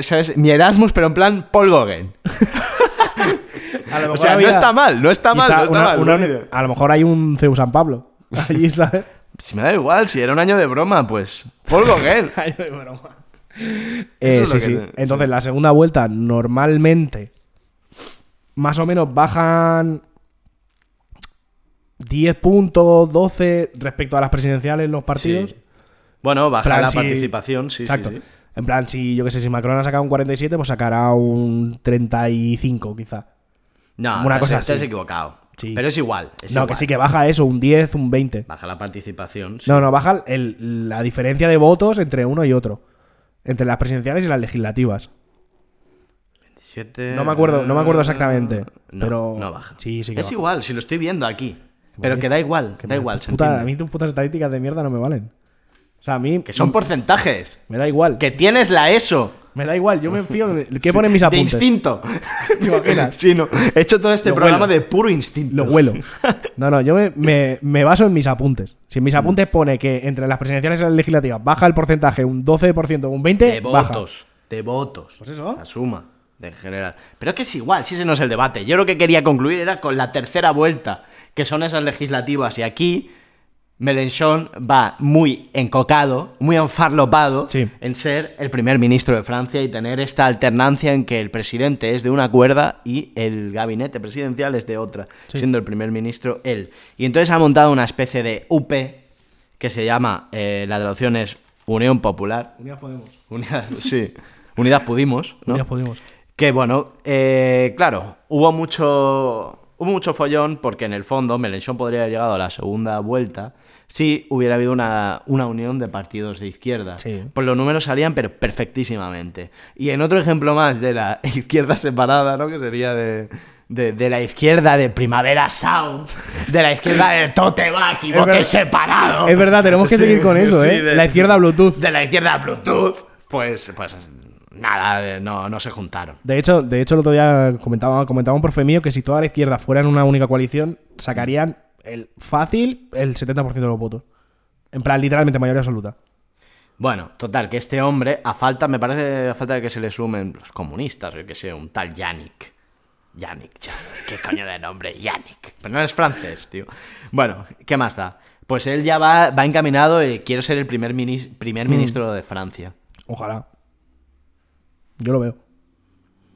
¿Sabes? Mi Erasmus, pero en plan Paul Gauguin. A lo O sea, no está mal, no está mal, no está una- mal. una- a lo mejor hay un CEU San Pablo. Allí, ¿sabes? Si me da igual, si era un año de broma, pues. Paul Gauguin. Ay, de broma. Eh, es sí, sí. te- Entonces, sí. la segunda vuelta, normalmente, más o menos bajan 10 puntos, 12 respecto a las presidenciales los partidos. Sí. Bueno, baja plan, la si- participación, sí, Exacto. sí, sí. En plan, si yo que sé, si Macron ha sacado un 47, pues sacará un 35, quizá. No, Una te, cosa así. equivocado. Sí. Pero es igual. es no, igual. que sí que baja eso, un 10, un 20. Baja la participación. sí. No, no, baja el- la diferencia de votos entre uno y otro. Entre las presidenciales y las legislativas. 27, No me acuerdo- no me acuerdo exactamente, No, pero- no baja. sí, sí que Es baja. igual, si lo estoy viendo aquí. Pero que da igual, Que da igual. puta- a mí tus putas estadísticas de mierda no me valen. O sea, a mí. Que son porcentajes. Me da igual. Que tienes la ESO. Me da igual, yo me fío. de- ¿Qué ponen mis De apuntes? instinto. ¿Te imaginas? Sí, no. He hecho todo este Lo programa huelo. de puro instinto. Lo huelo. No, no, yo me, me- me baso en mis apuntes. Si en mis apuntes pone que entre las presidenciales y las legislativas baja el porcentaje un 12% o un 20%, De baja. votos. De votos. Pues eso. La suma. De general. Pero es que es igual, si ese no es el debate. Yo lo que quería concluir era con la tercera vuelta, que son esas legislativas. Y aquí Mélenchon va muy encocado, muy enfarlopado Sí. en ser el primer ministro de Francia y tener esta alternancia en que el presidente es de una cuerda y el gabinete presidencial es de otra, siendo el primer ministro él. Y entonces ha montado una especie de UP que se llama, eh, la traducción es Unión Popular. Unidas Podemos. Unidad, sí. Unidad pudimos, ¿no? Unidas Podemos. Que bueno, eh, claro, hubo mucho, hubo mucho follón porque en el fondo Mélenchon podría haber llegado a la segunda vuelta si hubiera habido una, una unión de partidos de izquierda. Sí. Pues los números salían, pero perfectísimamente. Y en otro ejemplo más de la izquierda separada, ¿no? Que sería de, de, de la izquierda de Primavera Sound, de la izquierda de Tote Back y Bote Separado. Es verdad, tenemos que Sí, seguir con eso, sí, ¿eh? de- La izquierda Bluetooth. de la izquierda Bluetooth, pues, pues nada, eh, no, no se juntaron. De hecho, de hecho, el otro día comentaba, comentaba un profe mío que si toda la izquierda fuera en una única coalición, sacarían el fácil el 70% de los votos. En plan, literalmente mayoría absoluta. Bueno, total, que este hombre, a falta, me parece, a falta de que se le sumen los comunistas, o que sé, un tal Yannick. Yannick, ya, qué coño de nombre, Yannick. Pero no es francés, tío. Bueno, ¿qué más da? Pues él ya va, va encaminado y quiere ser el primer, minis- primer ministro de Francia. Ojalá. Yo lo veo.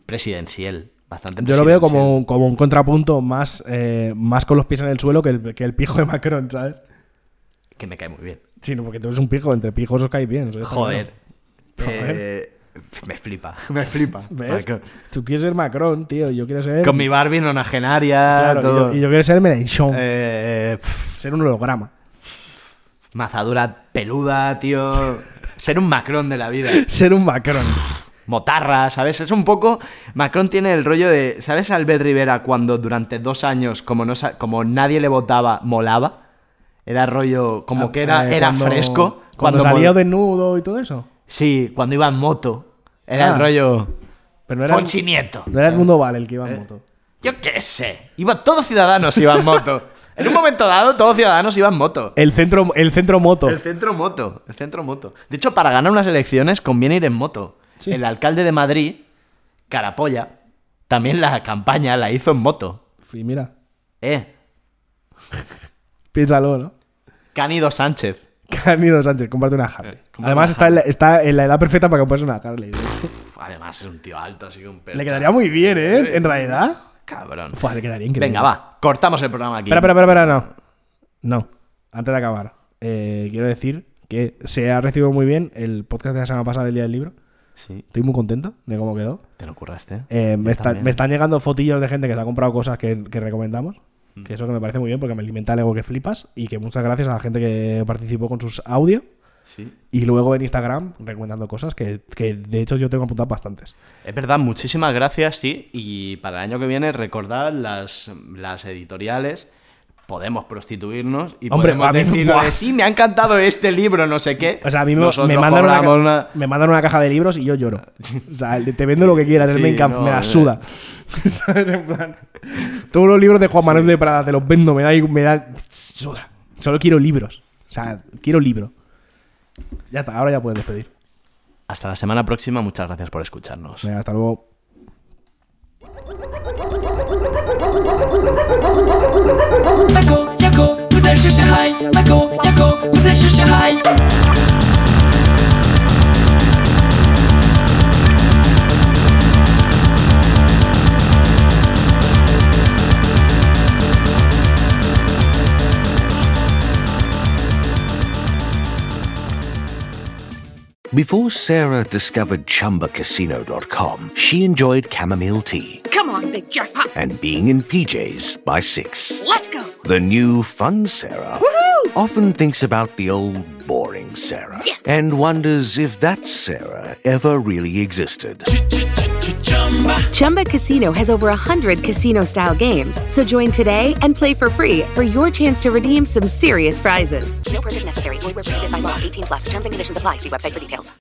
Presidencial, bastante Yo lo veo como, como un contrapunto más, eh, más con los pies en el suelo que el, que el pijo de Macron, ¿sabes? Que me cae muy bien. Sí, no, porque tú eres un pijo, entre pijos os caes bien. Joder. Eh, me flipa, me flipa. ¿Ves? Macron. Tú quieres ser Macron, tío. Yo quiero ser. Con mi Barbie nonagenaria, Claro, y todo. yo, y yo quiero ser Mélenchon. Eh, ser un holograma. mazadura peluda, tío. Ser un Macron de la vida. Ser un Macron. Motarra, ¿sabes? Es un poco. Macron tiene el rollo de. ¿Sabes Albert Rivera cuando durante dos años, como, no, como nadie le votaba, molaba? Era rollo. Como que era, Eh, era cuando- fresco. Cuando, salía desnudo y todo eso. Sí, cuando iba en moto. Era Ah. el rollo. Pero no era, el- Fonchi Nieto. no era el mundo vale el que iba Eh. en moto. Yo qué sé. Iba, todos ciudadanos iban en moto. En un momento dado, todos ciudadanos iban en moto. El centro, el centro moto. El centro moto. El centro moto. De hecho, para ganar unas elecciones conviene ir en moto. Sí. El alcalde de Madrid, Carapolla, también la campaña la hizo en moto. Y mira, Eh. piénsalo, ¿no? Canido Sánchez. Canido Sánchez, comparte una Harley. Eh, Además, está en, la, está en la edad perfecta para comprarse una Harley. Uf, además, es un tío alto, así que un percha. Le quedaría muy bien, ¿eh? En realidad. Cabrón. Le quedaría increíble. Venga, va. Cortamos el programa aquí. Espera, espera, espera, espera, no. No. Antes de acabar, eh, quiero decir que se ha recibido muy bien el podcast de la semana pasada del Día del Libro. Sí, Estoy muy contento de cómo quedó. te lo curraste. Eh, me, está- están llegando fotillos de gente que se ha comprado cosas que, que recomendamos. Mm. Que eso que me parece muy bien porque me alimenta el ego que flipas. Y que muchas gracias a la gente que participó con sus audio. Sí. Y luego en Instagram recomendando cosas que, que de hecho yo tengo apuntado bastantes. Es verdad, muchísimas gracias, sí. Y para el año que viene, recordad las, las editoriales. Podemos prostituirnos y Hombre, podemos decir sí, me ha encantado este libro, no sé qué. O sea, a mí me, mandan, una, me mandan una caja de libros y yo lloro. O sea, te vendo lo que quieras, Sí, no, me la suda. ¿Sabes? En plan, todos los libros de Juan Manuel de Prada te los vendo, me da, me da suda. Solo quiero libros. O sea, quiero libro. Ya está, ahora ya puedes despedir. Hasta la semana próxima, muchas gracias por escucharnos. Venga, hasta luego. się jako, się Before Sarah discovered ChumbaCasino.com, she enjoyed chamomile tea. Come on, big jackpot. and being in PJs by 6. Let's go. The new fun Sarah Woohoo! often thinks about the old boring Sarah Yes. and wonders if that Sarah ever really existed. Chumba Casino has over 100 casino style games. So join today and play for free for your chance to redeem some serious prizes. No purchase necessary. Void where prohibited by law. 18 plus. Terms and conditions apply. See website for details.